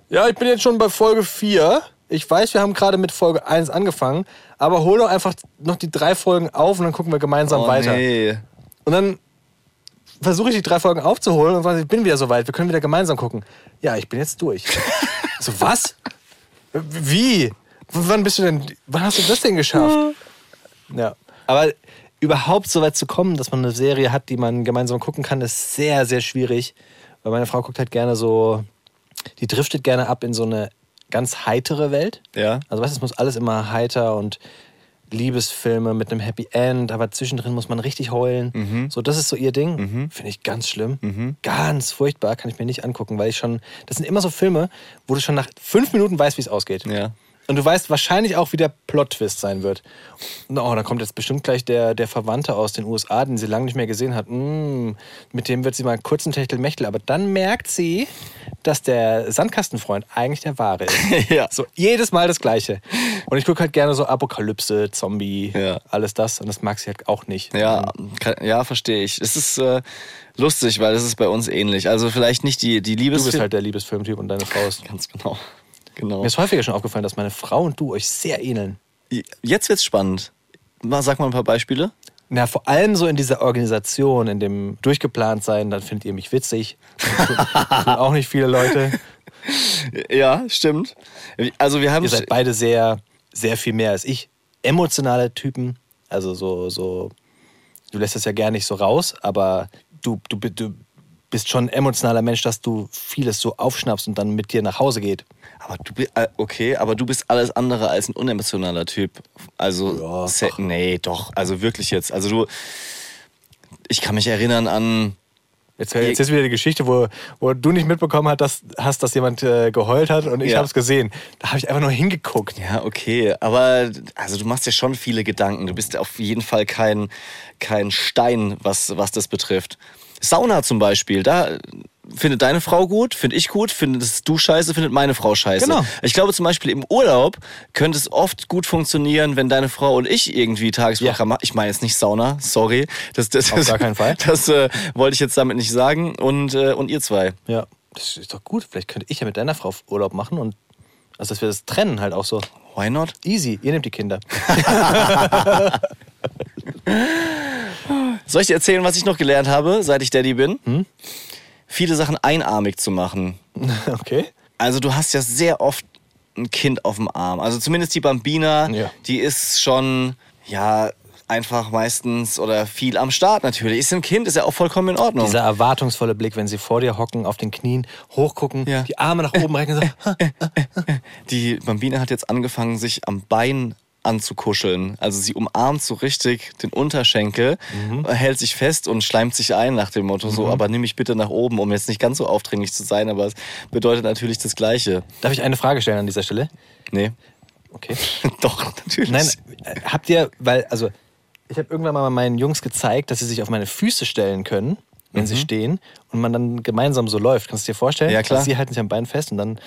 ja, ich bin jetzt schon bei Folge 4. Ich weiß, wir haben gerade mit Folge 1 angefangen, aber hol doch einfach noch die drei Folgen auf und dann gucken wir gemeinsam Oh, weiter. nee. Und dann versuche ich die drei Folgen aufzuholen und sage, ich bin wieder soweit, wir können wieder gemeinsam gucken. Ja, ich bin jetzt durch. so, was? Wie? W- Wann bist du denn, wann hast du das denn geschafft? Ja. Aber überhaupt so weit zu kommen, dass man eine Serie hat, die man gemeinsam gucken kann, ist sehr, sehr schwierig. Weil meine Frau guckt halt gerne so, die driftet gerne ab in so eine ganz heitere Welt. Ja. Also weißt du, es muss alles immer heiter und Liebesfilme mit einem Happy End, aber zwischendrin muss man richtig heulen. Mhm. So, das ist so ihr Ding. Finde ich ganz schlimm. Ganz furchtbar, kann ich mir nicht angucken, weil ich schon. Das sind immer so Filme, wo du schon nach fünf Minuten weißt, wie es ausgeht. Ja. Und du weißt wahrscheinlich auch, wie der Plot-Twist sein wird. Oh, da kommt jetzt bestimmt gleich der, der Verwandte aus den USA, den sie lange nicht mehr gesehen hat. Mm, mit dem wird sie mal kurz ein Techtelmechtel. Aber dann merkt sie, dass der Sandkastenfreund eigentlich der wahre ist. Ja. So jedes Mal das Gleiche. Und ich gucke halt gerne so Apokalypse, Zombie, Ja. alles das. Und das mag sie halt auch nicht. Ja, kann, ja, verstehe ich. Es ist äh, lustig, weil es ist bei uns ähnlich. Also vielleicht nicht die, die Du Liebes... bist halt der Liebesfilmtyp und deine Frau ist. Ganz genau. genau. Mir ist häufiger schon aufgefallen, dass meine Frau und du euch sehr ähneln. Jetzt wird's spannend. Mal, sag mal ein paar Beispiele. Na, vor allem so in dieser Organisation, in dem durchgeplant sein, dann findet ihr mich witzig. Auch nicht viele Leute. Ja, stimmt. Also wir haben Ihr seid beide sehr, sehr viel mehr als ich. Emotionale Typen. Also so, so, du lässt das ja gar nicht so raus, aber du, du, du bist schon ein emotionaler Mensch, dass du vieles so aufschnappst und dann mit dir nach Hause geht. Aber du bist okay, aber du bist alles andere als ein unemotionaler Typ. Also Ja, doch. nee, doch, also wirklich jetzt. Also du ich kann mich erinnern an Jetzt, jetzt ist wieder die Geschichte, wo, wo du nicht mitbekommen hast, dass, hast, dass jemand äh, geheult hat und ich Ja. habe es gesehen. Da habe ich einfach nur hingeguckt. ja, okay, aber also du machst ja schon viele Gedanken. Du bist auf jeden Fall kein, kein Stein, was, was das betrifft. Sauna zum Beispiel, da findet deine Frau gut, finde ich gut, findest du scheiße, findet meine Frau scheiße. Genau. Ich glaube zum Beispiel im Urlaub könnte es oft gut funktionieren, wenn deine Frau und ich irgendwie Tagesprogramm machen. Ich meine jetzt nicht Sauna, sorry. Das, das, Auf gar keinen Fall. Das äh, wollte ich jetzt damit nicht sagen. Und, äh, und ihr zwei. Ja, das ist doch gut. Vielleicht könnte ich ja mit deiner Frau Urlaub machen und also dass wir das trennen halt auch so. Why not? Easy, ihr nehmt die Kinder. Soll ich dir erzählen, was ich noch gelernt habe, seit ich Daddy bin? Hm? Viele Sachen einarmig zu machen. okay. Also du hast ja sehr oft ein Kind auf dem Arm. Also zumindest die Bambina, Ja. die ist schon, ja, einfach meistens oder viel am Start natürlich. Ist ein Kind, ist ja auch vollkommen in Ordnung. Dieser erwartungsvolle Blick, wenn sie vor dir hocken, auf den Knien, hochgucken, Ja. die Arme nach oben recken. So. Die Bambina hat jetzt angefangen, sich am Bein anzukuscheln. Also sie umarmt so richtig den Unterschenkel, hält sich fest und schleimt sich ein nach dem Motto so, aber nimm mich bitte nach oben, um jetzt nicht ganz so aufdringlich zu sein, aber es bedeutet natürlich das Gleiche. Darf ich eine Frage stellen an dieser Stelle? Nee. Okay. Doch, natürlich. Nein, habt ihr, weil, also, ich habe irgendwann mal meinen Jungs gezeigt, dass sie sich auf meine Füße stellen können, wenn sie stehen und man dann gemeinsam so läuft. Kannst du dir vorstellen? Mhm. Ja, klar. Also sie halten sich am Bein fest und dann.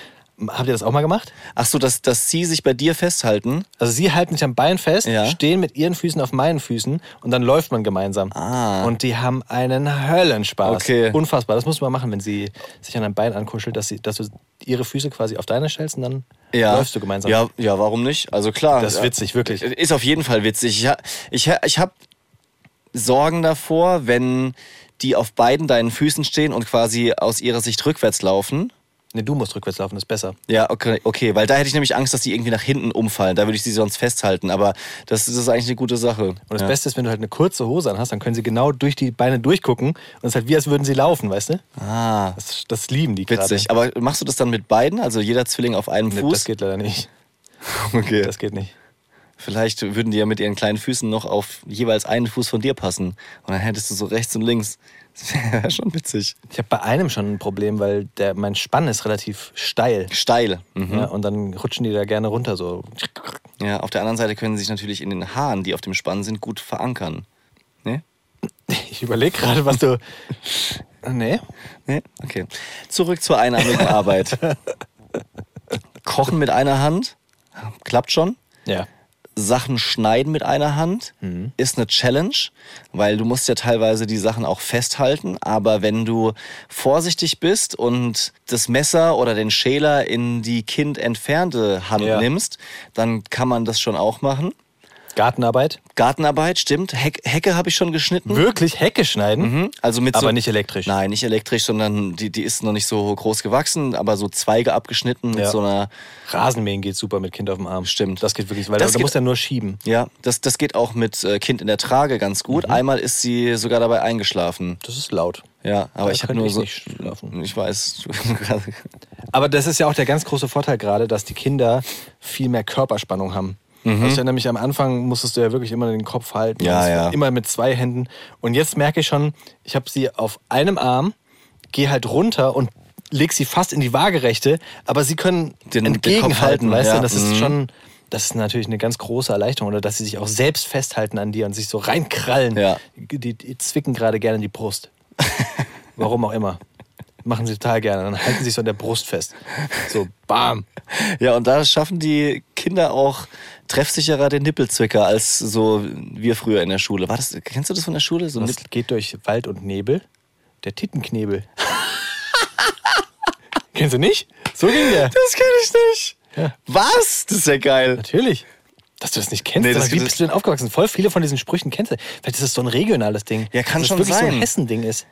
Habt ihr das auch mal gemacht? Ach so, dass, dass sie sich bei dir festhalten. Also sie halten sich am Bein fest, Ja. stehen mit ihren Füßen auf meinen Füßen und dann läuft man gemeinsam. Ah. Und die haben einen Höllenspaß. Okay. Unfassbar. Das muss man machen, wenn sie sich an einem Bein ankuschelt, dass, sie, dass du ihre Füße quasi auf deine stellst und dann Ja. läufst du gemeinsam. Ja, ja, warum nicht? Also klar. Das ist witzig, wirklich. Ist auf jeden Fall witzig. Ich, ich, ich habe Sorgen davor, wenn die auf beiden deinen Füßen stehen und quasi aus ihrer Sicht rückwärts laufen. Nee, du musst rückwärts laufen, das ist besser. Ja, okay, okay, weil da hätte ich nämlich Angst, dass die irgendwie nach hinten umfallen. Da würde ich sie sonst festhalten. Aber das, das ist eigentlich eine gute Sache. Und das ja. Beste ist, wenn du halt eine kurze Hose an hast, dann können sie genau durch die Beine durchgucken. Und es ist halt wie, als würden sie laufen, weißt du? Ah, Das, das lieben die gerade. witzig. Aber machst du das dann mit beiden? Also jeder Zwilling auf einem Nee, Fuß? das geht leider nicht. okay. Das geht nicht. Vielleicht würden die ja mit ihren kleinen Füßen noch auf jeweils einen Fuß von dir passen. Und dann hättest du so rechts und links. Das wäre schon witzig. Ich habe bei einem schon ein Problem, weil der, mein Spann ist relativ steil. Steil. Mhm. Ja, und dann rutschen die da gerne runter. So. Ja, auf der anderen Seite können sie sich natürlich in den Haaren, die auf dem Spann sind, gut verankern. Ne? Ich überlege gerade, was du. Nee. Ne? Okay. Zurück zur einarmigen Arbeit. Kochen mit einer Hand klappt schon. Ja. Sachen schneiden mit einer Hand Mhm. ist eine Challenge, weil du musst ja teilweise die Sachen auch festhalten. Aber wenn du vorsichtig bist und das Messer oder den Schäler in die kind entfernte Hand Ja. nimmst, dann kann man das schon auch machen. Gartenarbeit. Gartenarbeit, stimmt. Heck, Hecke habe ich schon geschnitten. Wirklich Hecke schneiden. Mhm. Also mit Aber so, nicht elektrisch. Nein, nicht elektrisch, sondern die, die ist noch nicht so groß gewachsen, aber so Zweige abgeschnitten mit Ja. so einer. Rasenmähen geht super mit Kind auf dem Arm. Stimmt. Das geht wirklich, weil Das du geht- musst ja nur schieben. Ja, das, das geht auch mit äh, Kind in der Trage ganz gut. Mhm. Einmal ist sie sogar dabei eingeschlafen. Das ist laut. Ja, aber Da ich habe nur ich so. nicht schlafen. Ich weiß. Aber das ist ja auch der ganz große Vorteil gerade, dass die Kinder viel mehr Körperspannung haben. Mhm. Also nämlich am Anfang musstest du ja wirklich immer den Kopf halten. Ja, ja. Immer mit zwei Händen. Und jetzt merke ich schon, ich habe sie auf einem Arm, gehe halt runter und leg sie fast in die Waagerechte, aber sie können Den- den entgegenhalten, halten, weißt ja. du? Das ist Mhm. schon, das ist natürlich eine ganz große Erleichterung. Oder dass sie sich auch selbst festhalten an dir und sich so reinkrallen. Ja. Die, die zwicken gerade gerne in die Brust. Warum auch immer. Machen sie total gerne. Dann halten sie sich so an der Brust fest. So, bam. Ja, und da schaffen die Kinder auch treffsicherer den Nippelzwicker als so wir früher in der Schule. War das, kennst du das von der Schule? So Das Nippel geht durch Wald und Nebel. Der Tittenknebel. Kennst du nicht? So ging der. das kenne ich nicht. Ja. Was? Das ist ja geil. Natürlich. Dass du das nicht kennst. Nee, das wie bist du denn aufgewachsen? Voll viele von diesen Sprüchen kennst du. Vielleicht ist das so ein regionales Ding. Ja, kann Dass schon das wirklich so sein. ein Hessending ist.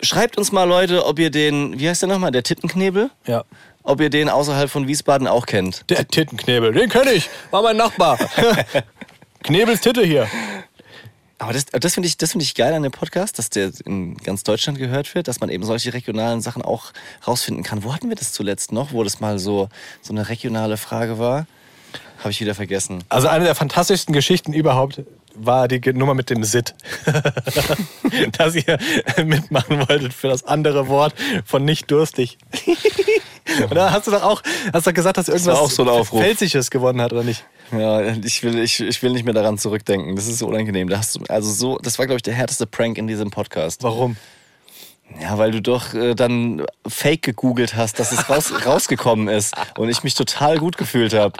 Schreibt uns mal, Leute, ob ihr den, wie heißt der nochmal, der Tittenknebel? Ja. Ob ihr den außerhalb von Wiesbaden auch kennt. Der Tittenknebel, den kenne ich. War mein Nachbar. Knebels Titte hier. Aber das, das finde ich, das finde ich geil an dem Podcast, dass der in ganz Deutschland gehört wird, dass man eben solche regionalen Sachen auch rausfinden kann. Wo hatten wir das zuletzt noch, wo das mal so, so eine regionale Frage war? Habe ich wieder vergessen. Also eine der fantastischsten Geschichten überhaupt war die Nummer mit dem Sit. Dass ihr mitmachen wolltet für das andere Wort von nicht durstig. Und da hast du doch auch, hast doch gesagt, dass irgendwas auch so ein Aufruf. Pfälzisches gewonnen hat, oder nicht? Ja, ich will, ich, ich will nicht mehr daran zurückdenken. Das ist so unangenehm. Da hast du, also so, das war, glaube ich, der härteste Prank in diesem Podcast. Warum? Ja, weil du doch äh, dann fake gegoogelt hast, dass es raus, rausgekommen ist und ich mich total gut gefühlt habe.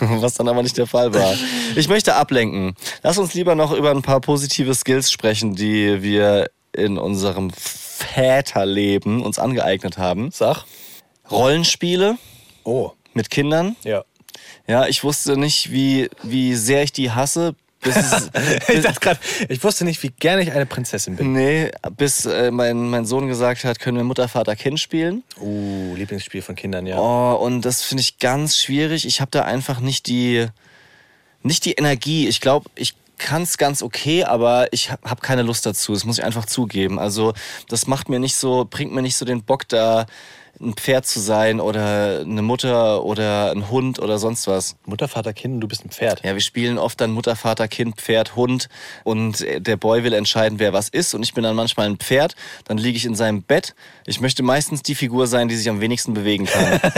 Was dann aber nicht der Fall war. Ich möchte ablenken. Lass uns lieber noch über ein paar positive Skills sprechen, die wir in unserem Väterleben uns angeeignet haben. Sag. Rollenspiele Oh. mit Kindern. Ja. Ja, ich wusste nicht, wie, wie sehr ich die hasse, bis Ich dachte gerade, ich wusste nicht, wie gerne ich eine Prinzessin bin. Nee, bis äh, mein, mein Sohn gesagt hat, können wir Mutter, Vater, Kind spielen. Uh, Lieblingsspiel von Kindern, ja. Oh, und das finde ich ganz schwierig. Ich habe da einfach nicht die, nicht die Energie. Ich glaube, ich kann es ganz okay, aber ich habe hab keine Lust dazu. Das muss ich einfach zugeben. Also das macht mir nicht so, bringt mir nicht so den Bock da ein Pferd zu sein oder eine Mutter oder ein Hund oder sonst was. Mutter, Vater, Kind und du bist ein Pferd. Ja, wir spielen oft dann Mutter, Vater, Kind, Pferd, Hund und der Boy will entscheiden, wer was ist und ich bin dann manchmal ein Pferd, dann liege ich in seinem Bett. Ich möchte meistens die Figur sein, die sich am wenigsten bewegen kann.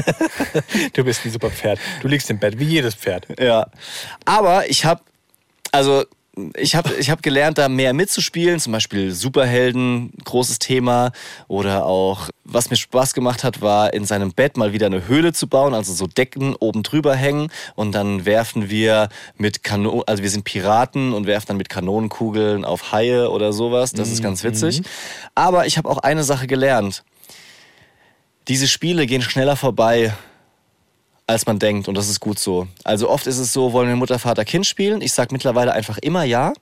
Du bist ein super Pferd. Du liegst im Bett, wie jedes Pferd. ja. Aber ich habe, also ich habe ich hab gelernt, da mehr mitzuspielen, zum Beispiel Superhelden, großes Thema. Oder auch, was mir Spaß gemacht hat, war in seinem Bett mal wieder eine Höhle zu bauen, also so Decken oben drüber hängen. Und dann werfen wir mit Kanonen, also wir sind Piraten und werfen dann mit Kanonenkugeln auf Haie oder sowas. Das ist ganz witzig. Aber ich habe auch eine Sache gelernt. Diese Spiele gehen schneller vorbei, als man denkt. Und das ist gut so. Also oft ist es so, wollen wir Mutter, Vater, Kind spielen. Ich sag mittlerweile einfach immer ja.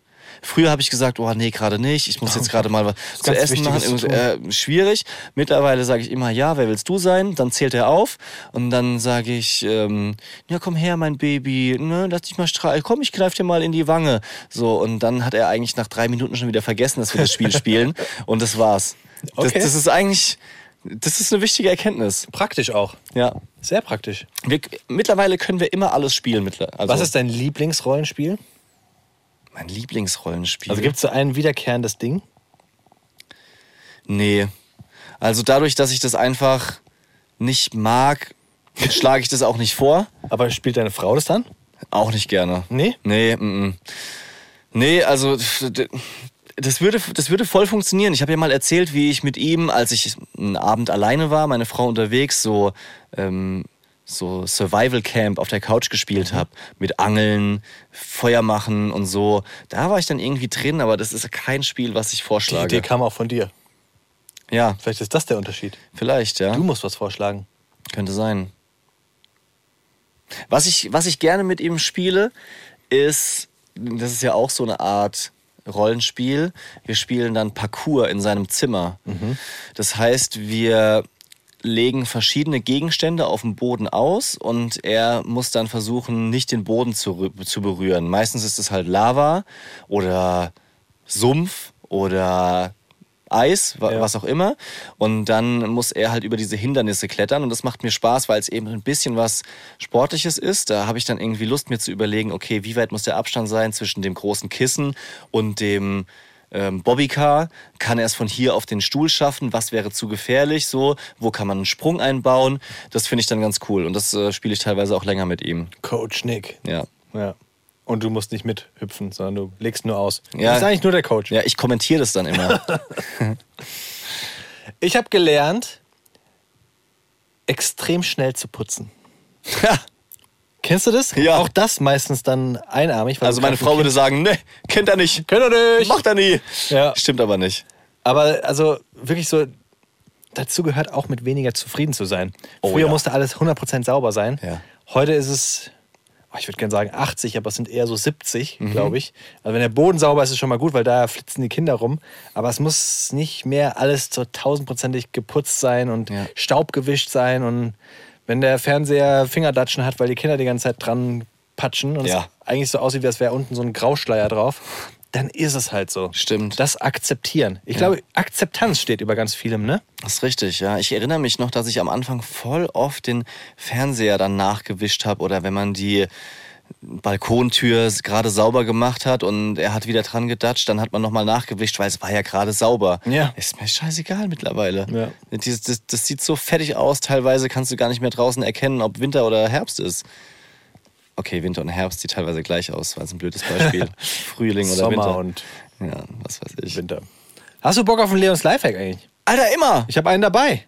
Früher habe ich gesagt, oh nee, gerade nicht. Ich muss jetzt gerade mal was zu essen machen. Zu Äh, schwierig. Mittlerweile sage ich immer ja, wer willst du sein? Dann zählt er auf. Und dann sage ich, ähm, ja, komm her, mein Baby. Ne, lass dich mal streicheln. Komm, ich greif dir mal in die Wange. So, und dann hat er eigentlich nach drei Minuten schon wieder vergessen, dass wir das Spiel spielen. Und das war's. Das, Okay. das ist eigentlich, das ist eine wichtige Erkenntnis. Praktisch auch. Ja. Sehr praktisch. Wir, mittlerweile können wir immer alles spielen. Also Was ist dein Lieblingsrollenspiel? mein Lieblingsrollenspiel? Also gibt es so ein wiederkehrendes Ding? nee. Also dadurch, dass ich das einfach nicht mag, schlage ich das auch nicht vor. Aber spielt deine Frau das dann? Auch nicht gerne. Nee? Nee, mm, mm. Nee, also das würde, das würde voll funktionieren. Ich habe ja mal erzählt, wie ich mit ihm, als ich einen Abend alleine war, meine Frau unterwegs, so, ähm, so Survival Camp auf der Couch gespielt habe. Mit Angeln, Feuer machen und so. Da war ich dann irgendwie drin, aber das ist kein Spiel, was ich Die vorschlage. Idee kam auch von dir. ja, Vielleicht ist das der Unterschied. vielleicht, ja. Du musst was vorschlagen. Könnte sein. Was ich, was ich gerne mit ihm spiele, ist, das ist ja auch so eine Art Rollenspiel. Wir spielen dann Parcours in seinem Zimmer. Das heißt, wir legen verschiedene Gegenstände auf dem Boden aus und er muss dann versuchen, nicht den Boden zu, zu berühren. Meistens ist es halt Lava oder Sumpf oder Eis, wa Ja. was auch immer. Und dann muss er halt über diese Hindernisse klettern. Und das macht mir Spaß, weil es eben ein bisschen was Sportliches ist. Da habe ich dann irgendwie Lust, mir zu überlegen, okay, wie weit muss der Abstand sein zwischen dem großen Kissen und dem ähm, Bobbycar, kann er es von hier auf den Stuhl schaffen, was wäre zu gefährlich, so, wo kann man einen Sprung einbauen, das finde ich dann ganz cool und das äh, spiele ich teilweise auch länger mit ihm. Coach Nick. Ja. Ja. Und du musst nicht mithüpfen, sondern du legst nur aus. Ja. Du bist eigentlich nur der Coach. Ja, ich kommentiere das dann immer. Ich habe gelernt, extrem schnell zu putzen. Kennst du das? Ja. Auch das meistens dann einarmig. also meine Frau würde sagen, ne, kennt er nicht. Kennt er nicht. Macht er nie. Ja. Stimmt aber nicht. Aber also wirklich so, dazu gehört auch mit weniger zufrieden zu sein. Oh Früher ja. musste alles 100% sauber sein. Ja. Heute ist es, ich würde gerne sagen 80, aber es sind eher so 70, Mhm. glaube ich. Also wenn der Boden sauber ist, ist es schon mal gut, weil da flitzen die Kinder rum. Aber es muss nicht mehr alles so tausendprozentig geputzt sein und Ja. Staub gewischt sein. Und wenn der Fernseher Fingerdatschen hat, weil die Kinder die ganze Zeit dran patschen und Ja. es eigentlich so aussieht, als wäre unten so ein Grauschleier drauf, dann ist es halt so. Stimmt. Das akzeptieren. Ich glaube, Akzeptanz steht über ganz vielem, ne? Das ist richtig, ja. Ich erinnere mich noch, dass ich am Anfang voll oft den Fernseher dann nachgewischt habe oder wenn man die Balkontür gerade sauber gemacht hat und er hat wieder dran gedatscht, dann hat man nochmal nachgewischt, weil es war ja gerade sauber. Ja. Ist mir scheißegal mittlerweile. Ja. Dieses, das, das sieht so fertig aus, teilweise kannst du gar nicht mehr draußen erkennen, ob Winter oder Herbst ist. Okay, Winter und Herbst sieht teilweise gleich aus, war jetzt ein blödes Beispiel. Frühling oder Sommer Winter. und ja, was weiß ich. Winter. Hast du Bock auf einen Leons Lifehack eigentlich? Alter, immer! Ich habe einen dabei.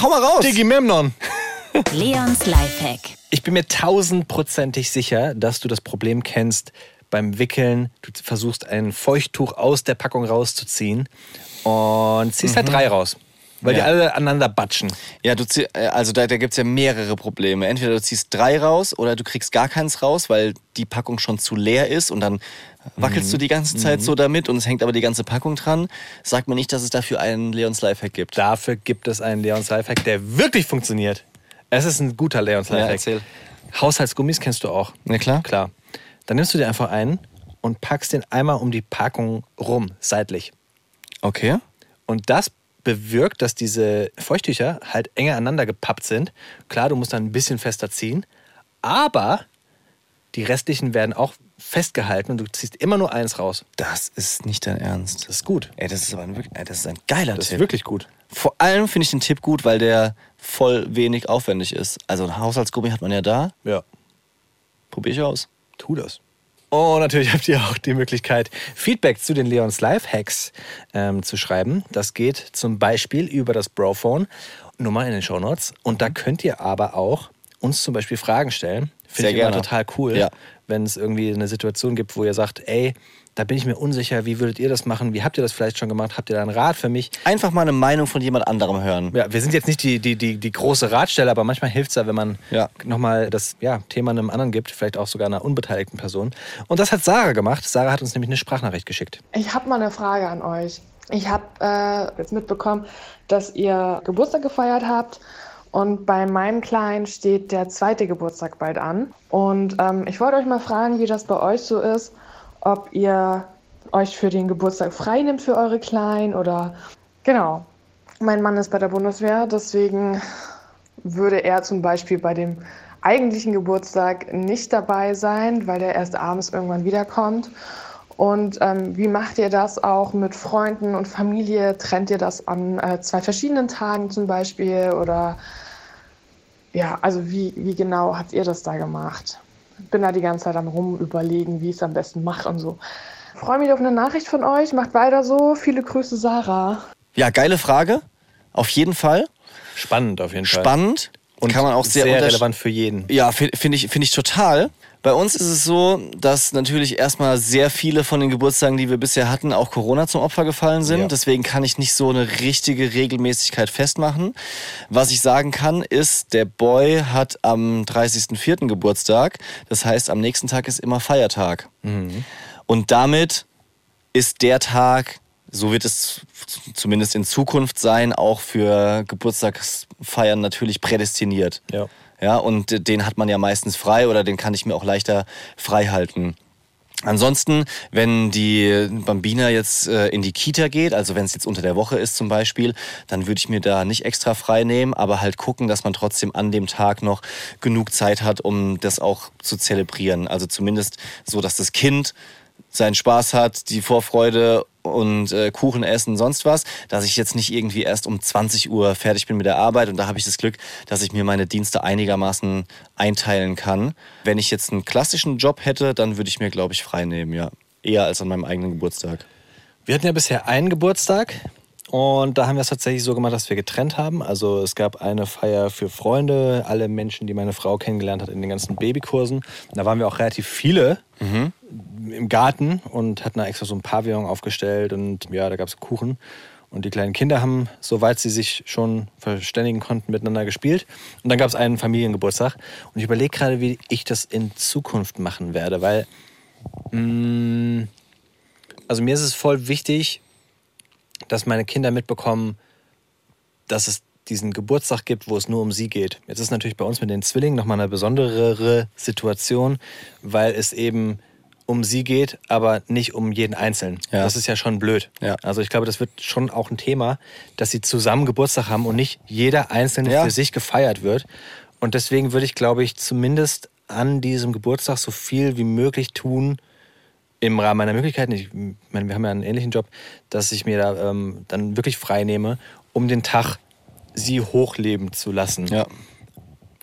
Hau mal raus! Digi Memnon. Leons Lifehack. Ich bin mir tausendprozentig sicher, dass du das Problem kennst beim Wickeln. Du versuchst ein Feuchttuch aus der Packung rauszuziehen und ziehst halt drei raus, weil die Ja. alle aneinander batschen. Ja, du zieh, äh, also da, da gibt es ja mehrere Probleme. Entweder du ziehst drei raus oder du kriegst gar keins raus, weil die Packung schon zu leer ist und dann wackelst du die ganze Zeit so damit und es hängt aber die ganze Packung dran. Sag mir nicht, dass es dafür einen Leons Lifehack gibt. Dafür gibt es einen Leons Lifehack, der wirklich funktioniert. Es ist ein guter Leons Ja, Lifehack. erzähl. Haushaltsgummis kennst du auch. Na klar. Klar. Dann nimmst du dir einfach einen und packst den einmal um die Packung rum, seitlich. Okay. Und das bewirkt, dass diese Feuchttücher halt enger aneinander gepappt sind. Klar, du musst dann ein bisschen fester ziehen, aber die restlichen werden auch festgehalten und du ziehst immer nur eins raus. Das ist nicht dein Ernst. Das ist gut. Ey, das ist aber ein, wirklich- ey, das ist ein geiler Das Tipp. ist wirklich gut. Vor allem finde ich den Tipp gut, weil der voll wenig aufwendig ist. Also ein Haushaltsgummi hat man ja da. Ja. Probier ich aus. Tu das. Und natürlich habt ihr auch die Möglichkeit, Feedback zu den Leons Lifehacks ähm, zu schreiben. Das geht zum Beispiel über das Brophone, Nummer in den Shownotes. Und da könnt ihr aber auch uns zum Beispiel Fragen stellen. Finde ich immer gerne. total cool, Ja. wenn es irgendwie eine Situation gibt, wo ihr sagt, ey, da bin ich mir unsicher, wie würdet ihr das machen? Wie habt ihr das vielleicht schon gemacht? Habt ihr da einen Rat für mich? Einfach mal eine Meinung von jemand anderem hören. Ja, wir sind jetzt nicht die, die, die, die große Ratstelle, aber manchmal hilft es ja, wenn man Ja. nochmal das ja, Thema einem anderen gibt, vielleicht auch sogar einer unbeteiligten Person. Und das hat Sarah gemacht. Sarah hat uns nämlich eine Sprachnachricht geschickt. Ich habe mal eine Frage an euch. Ich habe äh, jetzt mitbekommen, dass ihr Geburtstag gefeiert habt und bei meinem Kleinen steht der zweite Geburtstag bald an. Und ähm, ich wollte euch mal fragen, wie das bei euch so ist, ob ihr euch für den Geburtstag frei nimmt für eure Kleinen oder genau. Mein Mann ist bei der Bundeswehr, deswegen würde er zum Beispiel bei dem eigentlichen Geburtstag nicht dabei sein, weil er erst abends irgendwann wiederkommt. Und ähm, wie macht ihr das auch mit Freunden und Familie? Trennt ihr das an äh, zwei verschiedenen Tagen zum Beispiel? Oder ja, also wie, wie genau habt ihr das da gemacht? Bin da die ganze Zeit am Rumüberlegen, wie ich es am besten mache und so. Freue mich auf eine Nachricht von euch. Macht weiter so. Viele Grüße, Sarah. Ja, geile Frage. Auf jeden Fall. Spannend auf jeden Fall. Spannend. Und kann man auch sehr, sehr relevant für jeden. Ja, fi- finde ich, find ich total. Bei uns ist es so, dass natürlich erstmal sehr viele von den Geburtstagen, die wir bisher hatten, auch Corona zum Opfer gefallen sind. Ja. Deswegen kann ich nicht so eine richtige Regelmäßigkeit festmachen. Was ich sagen kann, ist, der Boy hat am 30.04. Geburtstag. Das heißt, am nächsten Tag ist immer Feiertag. Und damit ist der Tag, so wird es zumindest in Zukunft sein, auch für Geburtstagsfeiern natürlich prädestiniert. Ja. Ja, und den hat man ja meistens frei oder den kann ich mir auch leichter frei halten. Ansonsten, wenn die Bambina jetzt äh, in die Kita geht, also wenn es jetzt unter der Woche ist zum Beispiel, dann würde ich mir da nicht extra frei nehmen, aber halt gucken, dass man trotzdem an dem Tag noch genug Zeit hat, um das auch zu zelebrieren. Also zumindest so, dass das Kind seinen Spaß hat, die Vorfreude und äh, Kuchen essen, sonst was, dass ich jetzt nicht irgendwie erst um 20 Uhr fertig bin mit der Arbeit und da habe ich das Glück, dass ich mir meine Dienste einigermaßen einteilen kann. Wenn ich jetzt einen klassischen Job hätte, dann würde ich mir, glaube ich, frei nehmen, ja. Eher als an meinem eigenen Geburtstag. Wir hatten ja bisher einen Geburtstag und da haben wir es tatsächlich so gemacht, dass wir getrennt haben. Also es gab eine Feier für Freunde, alle Menschen, die meine Frau kennengelernt hat in den ganzen Babykursen. Da waren wir auch relativ viele im Garten und hatten da extra so ein Pavillon aufgestellt und ja, da gab es Kuchen. Und die kleinen Kinder haben, soweit sie sich schon verständigen konnten, miteinander gespielt. Und dann gab es einen Familiengeburtstag. Und ich überlege gerade, wie ich das in Zukunft machen werde, weil mh, also mir ist es voll wichtig, dass meine Kinder mitbekommen, dass es diesen Geburtstag gibt, wo es nur um sie geht. Jetzt ist natürlich bei uns mit den Zwillingen nochmal eine besondere Situation, weil es eben um sie geht, aber nicht um jeden Einzelnen. Ja. Das ist ja schon blöd. Ja. Also ich glaube, das wird schon auch ein Thema, dass sie zusammen Geburtstag haben und nicht jeder Einzelne Ja. für sich gefeiert wird. Und deswegen würde ich, glaube ich, zumindest an diesem Geburtstag so viel wie möglich tun, im Rahmen meiner Möglichkeiten, ich meine, wir haben ja einen ähnlichen Job, dass ich mir da ähm, dann wirklich frei nehme, um den Tag sie hochleben zu lassen. Ja.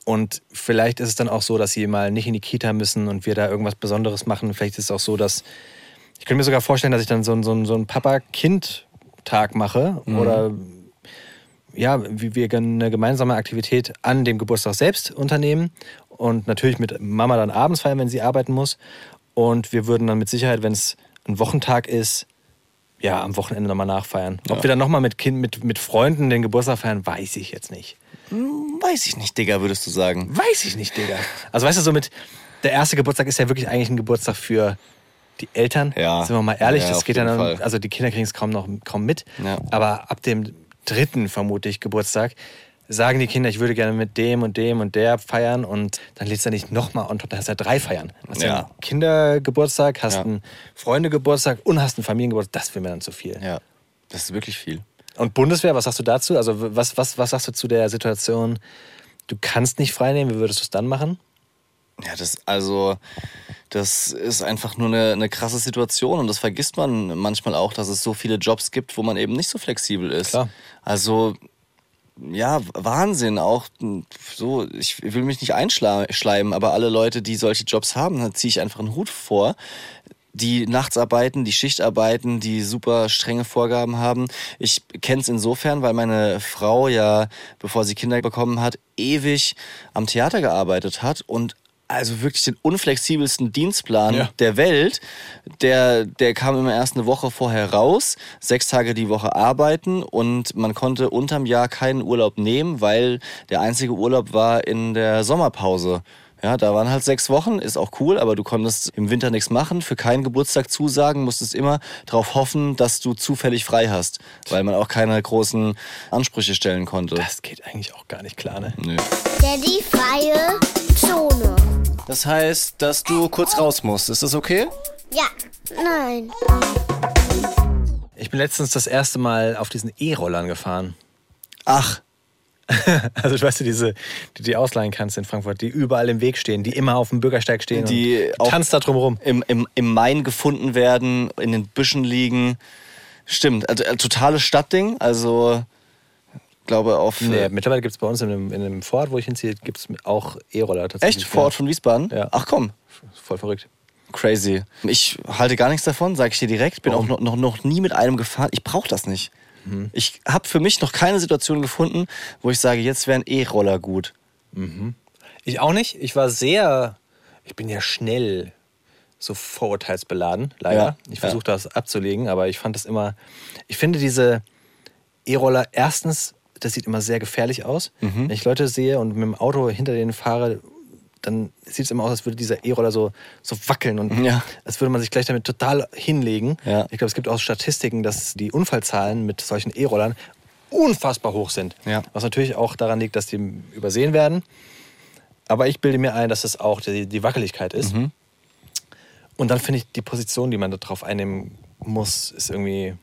Und vielleicht ist es dann auch so, dass sie mal nicht in die Kita müssen und wir da irgendwas Besonderes machen. Vielleicht ist es auch so, dass ich könnte mir sogar vorstellen, dass ich dann so, einen- so, einen- so einen Papa-Kind-Tag mache oder ja, wie wir eine gemeinsame Aktivität an dem Geburtstag selbst unternehmen und natürlich mit Mama dann abends feiern, wenn sie arbeiten muss. Und wir würden dann mit Sicherheit, wenn es ein Wochentag ist, ja, am Wochenende nochmal nachfeiern. Ob wir dann nochmal mit, kind, mit, mit Freunden den Geburtstag feiern, weiß ich jetzt nicht. Weiß ich nicht, Digga, würdest du sagen. Weiß ich nicht, Digga. Also weißt du, so mit, der erste Geburtstag ist ja wirklich eigentlich ein Geburtstag für die Eltern. Ja. Sind wir mal ehrlich, Ja, das geht dann, Fall. also die Kinder kriegen es kaum noch kaum mit. Ja. Aber ab dem dritten, vermute ich, Geburtstag, sagen die Kinder, ich würde gerne mit dem und dem und der feiern und dann lädst du nicht nochmal und dann hast du ja drei Feiern. Hast. Ja. einen Kindergeburtstag, hast Ja. einen Freundegeburtstag und hast einen Familiengeburtstag. Das wäre mir dann zu viel. Ja, das ist wirklich viel. Und Bundeswehr, was sagst du dazu? Also was, was, was sagst du zu der Situation, du kannst nicht frei nehmen, wie würdest du es dann machen? Ja, das, also, das ist einfach nur eine, eine krasse Situation und das vergisst man manchmal auch, dass es so viele Jobs gibt, wo man eben nicht so flexibel ist. Klar. Also, ja, Wahnsinn. Auch so, ich will mich nicht einschleimen, aber alle Leute, die solche Jobs haben, da ziehe ich einfach einen Hut vor. Die nachts arbeiten, die Schicht arbeiten, die super strenge Vorgaben haben. Ich kenne es insofern, weil meine Frau ja, bevor sie Kinder bekommen hat, ewig am Theater gearbeitet hat und also wirklich den unflexibelsten Dienstplan Ja. der Welt. Der, der kam immer erst eine Woche vorher raus, sechs Tage die Woche arbeiten und man konnte unterm Jahr keinen Urlaub nehmen, weil der einzige Urlaub war in der Sommerpause. Ja, da waren halt sechs Wochen, ist auch cool, aber du konntest im Winter nichts machen, für keinen Geburtstag zusagen, musstest immer darauf hoffen, dass du zufällig frei hast, weil man auch keine großen Ansprüche stellen konnte. Das geht eigentlich auch gar nicht klar, ne? Nö. Daddy freie Zone. Das heißt, dass du kurz raus musst. Ist das okay? Ja, nein. Ich bin letztens das erste Mal auf diesen E-Rollern gefahren. Ach, Also, du weißt du, diese, die du ausleihen kannst in Frankfurt, die überall im Weg stehen, die immer auf dem Bürgersteig stehen. Die und auch- tanzt da drum rum. im, im, im Main gefunden werden, in den Büschen liegen. Stimmt, also äh, totales Stadtding. Also, glaube auf. Nee, äh, mittlerweile gibt es bei uns in dem, in dem Vorort, wo ich hinziehe, gibt es auch E-Roller tatsächlich. echt? Vor Ort von Wiesbaden? Ja. Ach komm, Voll verrückt. crazy. Ich halte gar nichts davon, sage ich dir direkt. Bin auch noch, noch, noch nie mit einem gefahren. Ich brauche das nicht. Mhm. Ich habe für mich noch keine Situation gefunden, wo ich sage, jetzt wären E-Roller gut. Ich auch nicht. Ich war sehr, ich bin ja schnell so vorurteilsbeladen, leider. Ja, ich ja. versuche das abzulegen, aber ich fand das immer, ich finde diese E-Roller, erstens, das sieht immer sehr gefährlich aus. Mhm. Wenn ich Leute sehe und mit dem Auto hinter denen fahre, dann sieht es immer aus, als würde dieser E-Roller so, so wackeln und Ja. als würde man sich gleich damit total hinlegen. Ja. Ich glaube, es gibt auch Statistiken, dass die Unfallzahlen mit solchen E-Rollern unfassbar hoch sind. Ja. Was natürlich auch daran liegt, dass die übersehen werden. Aber ich bilde mir ein, dass es auch die, die Wackeligkeit ist. Mhm. Und dann finde ich die Position, die man darauf einnehmen muss, ist irgendwie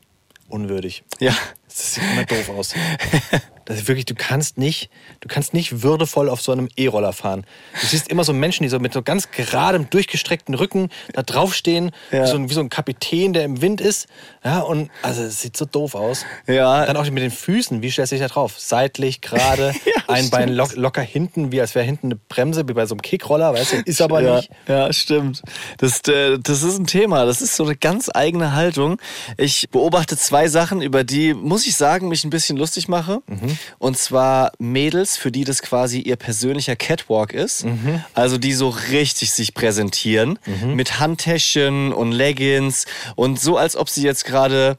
unwürdig. Ja. Das sieht immer doof aus. Ist wirklich, du kannst nicht, du kannst nicht würdevoll auf so einem E-Roller fahren. Du siehst immer so Menschen, die so mit so ganz geradem, durchgestreckten Rücken da draufstehen, Ja. wie, so ein, wie so ein Kapitän, der im Wind ist. Ja, und also es sieht so doof aus. Ja. Dann auch mit den Füßen, wie stellst du dich da drauf? Seitlich, gerade, Ja, ein Bein stimmt. lock, locker hinten, wie als wäre hinten eine Bremse, wie bei so einem Kickroller, weißt du, ist aber ja, nicht. Ja, stimmt. Das, äh, das ist ein Thema. Das ist so eine ganz eigene Haltung. Ich beobachte zwei Sachen, über die, muss ich sagen, mich ein bisschen lustig mache. Mhm. Und zwar Mädels, für die das quasi ihr persönlicher Catwalk ist. Mhm. Also die so richtig sich präsentieren. Mit Handtäschchen und Leggings. Und so, als ob sie jetzt gerade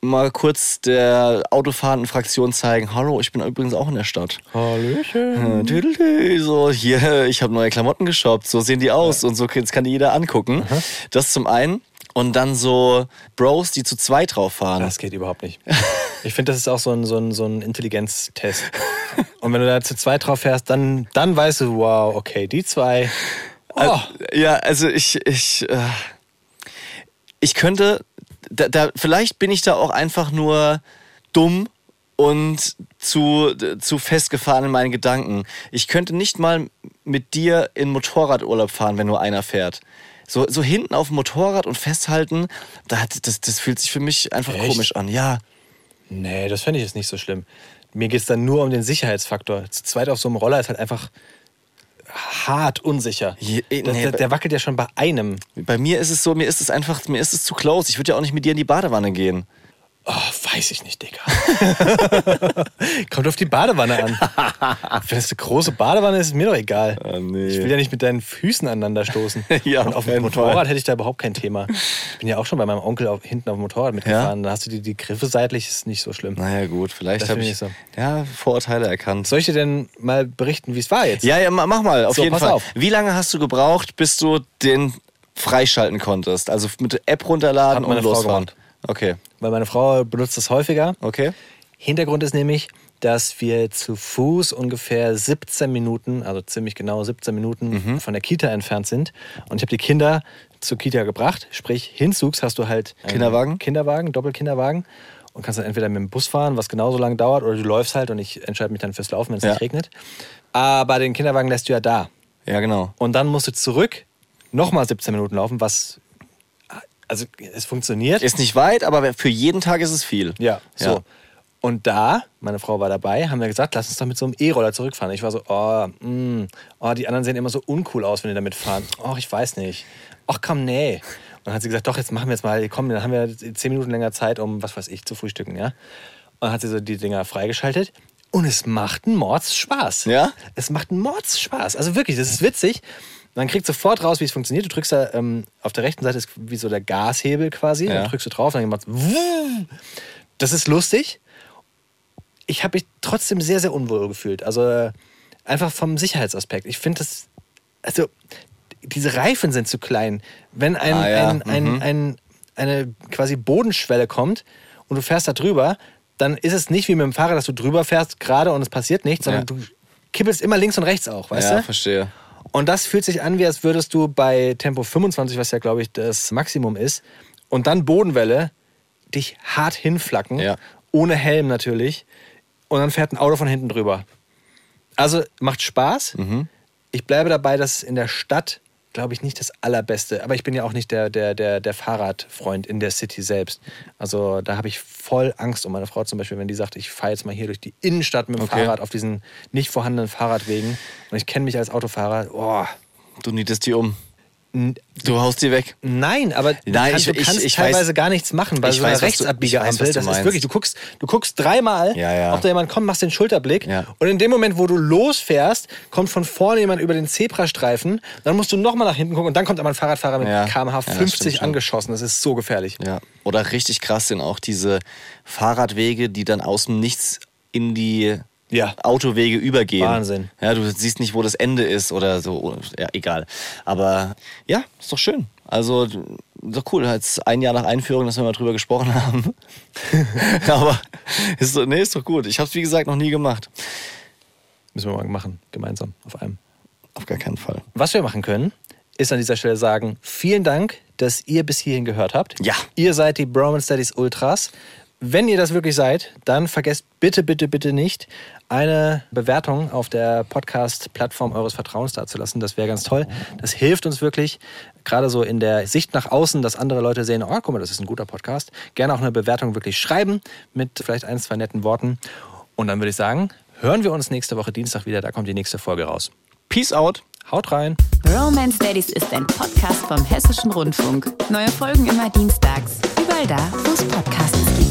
mal kurz der autofahrenden Fraktion zeigen, hallo, ich bin übrigens auch in der Stadt. Hallöchen. Äh, So, hier, ich habe neue Klamotten geshoppt, so sehen die aus und so jetzt kann die jeder angucken. Das zum einen. Und dann so Bros, die zu zweit drauf fahren. Das geht überhaupt nicht. Ich finde, das ist auch so ein, so ein, so ein Intelligenztest. Und wenn du da zu zweit drauf fährst, dann, dann weißt du, wow, okay, die zwei. Oh, Ja, also ich, ich, äh, ich könnte, da, da, vielleicht bin ich da auch einfach nur dumm und zu, zu festgefahren in meinen Gedanken. Ich könnte nicht mal mit dir in Motorradurlaub fahren, wenn nur einer fährt. So, so hinten auf dem Motorrad und festhalten, da hat, das, das fühlt sich für mich einfach Echt? komisch an. Ja, nee, das fände ich jetzt nicht so schlimm. Mir geht es dann nur um den Sicherheitsfaktor. Zu zweit auf so einem Roller ist halt einfach hart unsicher. Je- eh, der, nee, der, der wackelt ja schon bei einem. bei mir ist es so, mir ist es einfach, mir ist es zu close. Ich würde ja auch nicht mit dir in die Badewanne gehen. Oh, weiß ich nicht, Digga. Kommt auf die Badewanne an. Wenn es eine große Badewanne ist, ist mir doch egal. Ah, nee. Ich will ja nicht mit deinen Füßen aneinander stoßen. Ja, Und auf dem Motorrad Fall. hätte ich da überhaupt kein Thema. Ich bin ja auch schon bei meinem Onkel auf, hinten auf dem Motorrad mitgefahren. Da hast du die, die Griffe seitlich, ist nicht so schlimm. Naja, gut, vielleicht habe ich ich so. ja, Vorurteile erkannt. Soll ich dir denn mal berichten, wie es war jetzt? Ja, ja, ma- mach mal, auf So, jeden pass Fall. auf. Wie lange hast du gebraucht, bis du den freischalten konntest? Also mit der App runterladen und Frau losfahren. gemacht. Okay, Weil meine Frau benutzt das häufiger. okay. Hintergrund ist nämlich, dass wir zu Fuß ungefähr 17 Minuten, also ziemlich genau 17 Minuten Mhm. von der Kita entfernt sind. Und ich habe die Kinder zur Kita gebracht. Sprich, hinzugs hast du halt Kinderwagen? Kinderwagen, Doppelkinderwagen. Und kannst dann entweder mit dem Bus fahren, was genauso lange dauert, oder du läufst halt und ich entscheide mich dann fürs Laufen, wenn es Ja. nicht regnet. Aber den Kinderwagen lässt du ja da. Ja, genau. Und dann musst du zurück nochmal 17 Minuten laufen, was. Also, es funktioniert. Ist nicht weit, aber für jeden Tag ist es viel. Ja, so. Ja. Und da, meine Frau war dabei, haben wir gesagt, lass uns doch mit so einem E-Roller zurückfahren. Ich war so, oh, mm, oh, die anderen sehen immer so uncool aus, wenn die damit fahren. Oh, ich weiß nicht. Ach komm, nee. Und dann hat sie gesagt, doch, jetzt machen wir jetzt mal, komm, dann haben wir zehn Minuten länger Zeit, um, was weiß ich, zu frühstücken, ja. Und dann hat sie so die Dinger freigeschaltet. Und es macht einen Mords Spaß. Ja? Es macht einen Mords Spaß. Also wirklich, das ist witzig. Man kriegt sofort raus, wie es funktioniert. Du drückst da, ähm, auf der rechten Seite ist wie so der Gashebel quasi. Ja. Dann drückst du drauf, dann macht Das ist lustig ich habe mich trotzdem sehr, sehr unwohl gefühlt. Also äh, einfach vom Sicherheitsaspekt. Ich finde das, also diese Reifen sind zu klein. Wenn ein, Ah, ja. ein, ein, ein, eine quasi Bodenschwelle kommt und du fährst da drüber, dann ist es nicht wie mit dem Fahrrad, dass du drüber fährst gerade und es passiert nichts, sondern Ja. du kippelst immer links und rechts auch, weißt ja, du? verstehe. Und das fühlt sich an, wie als würdest du bei Tempo 25, was ja, glaube ich, das Maximum ist, und dann Bodenwelle, dich hart hinflacken, Ja. ohne Helm natürlich, und dann fährt ein Auto von hinten drüber. Also macht Spaß. Mhm. Ich bleibe dabei, dass in der Stadt, glaube ich, nicht das Allerbeste. Aber ich bin ja auch nicht der, der, der, der Fahrradfreund in der City selbst. Also da habe ich voll Angst um meine Frau zum Beispiel, wenn die sagt, ich fahre jetzt mal hier durch die Innenstadt mit dem Okay. Fahrrad auf diesen nicht vorhandenen Fahrradwegen. Und ich kenne mich als Autofahrer. Oh, Du niedest die um. Du haust die weg. Nein, aber du, Nein, kannst, ich- du ich- kannst ich teilweise weiß- gar nichts machen bei ich so einer ich weiß, Rechtsabbiegeampel. Das ist wirklich, du guckst, du guckst dreimal, Ja, ja. ob da jemand kommt, machst den Schulterblick Ja. und in dem Moment, wo du losfährst, kommt von vorne jemand über den Zebrastreifen, dann musst du nochmal nach hinten gucken und dann kommt aber ein Fahrradfahrer mit kmh Ja, stimmt 50 schon. angeschossen. Das ist so gefährlich. Ja. Oder richtig krass sind auch diese Fahrradwege, die dann aus dem Nichts in die Ja. Autowege übergehen. Wahnsinn. Ja, du siehst nicht, wo das Ende ist oder so. Ja, egal. Aber ja, ist doch schön. Also, doch cool. Jetzt ein Jahr nach Einführung, dass wir mal drüber gesprochen haben. Aber ist doch, nee, ist doch gut. Ich habe es, wie gesagt, noch nie gemacht. Müssen wir mal machen, gemeinsam auf einem. Auf gar keinen Fall. Was wir machen können, ist an dieser Stelle sagen, vielen Dank, dass ihr bis hierhin gehört habt. Ja. Ihr seid die Bromance Daddies Ultras. Wenn ihr das wirklich seid, dann vergesst bitte, bitte, bitte nicht, eine Bewertung auf der Podcast-Plattform eures Vertrauens dazulassen. Das wäre ganz toll. Das hilft uns wirklich, gerade so in der Sicht nach außen, dass andere Leute sehen, oh, guck mal, das ist ein guter Podcast. Gerne auch eine Bewertung wirklich schreiben mit vielleicht ein, zwei netten Worten. Und dann würde ich sagen, hören wir uns nächste Woche Dienstag wieder. Da kommt die nächste Folge raus. Peace out. Haut rein. Romance Daddies ist ein Podcast vom Hessischen Rundfunk. Neue Folgen immer dienstags. Überall da, wo es Podcasts gibt.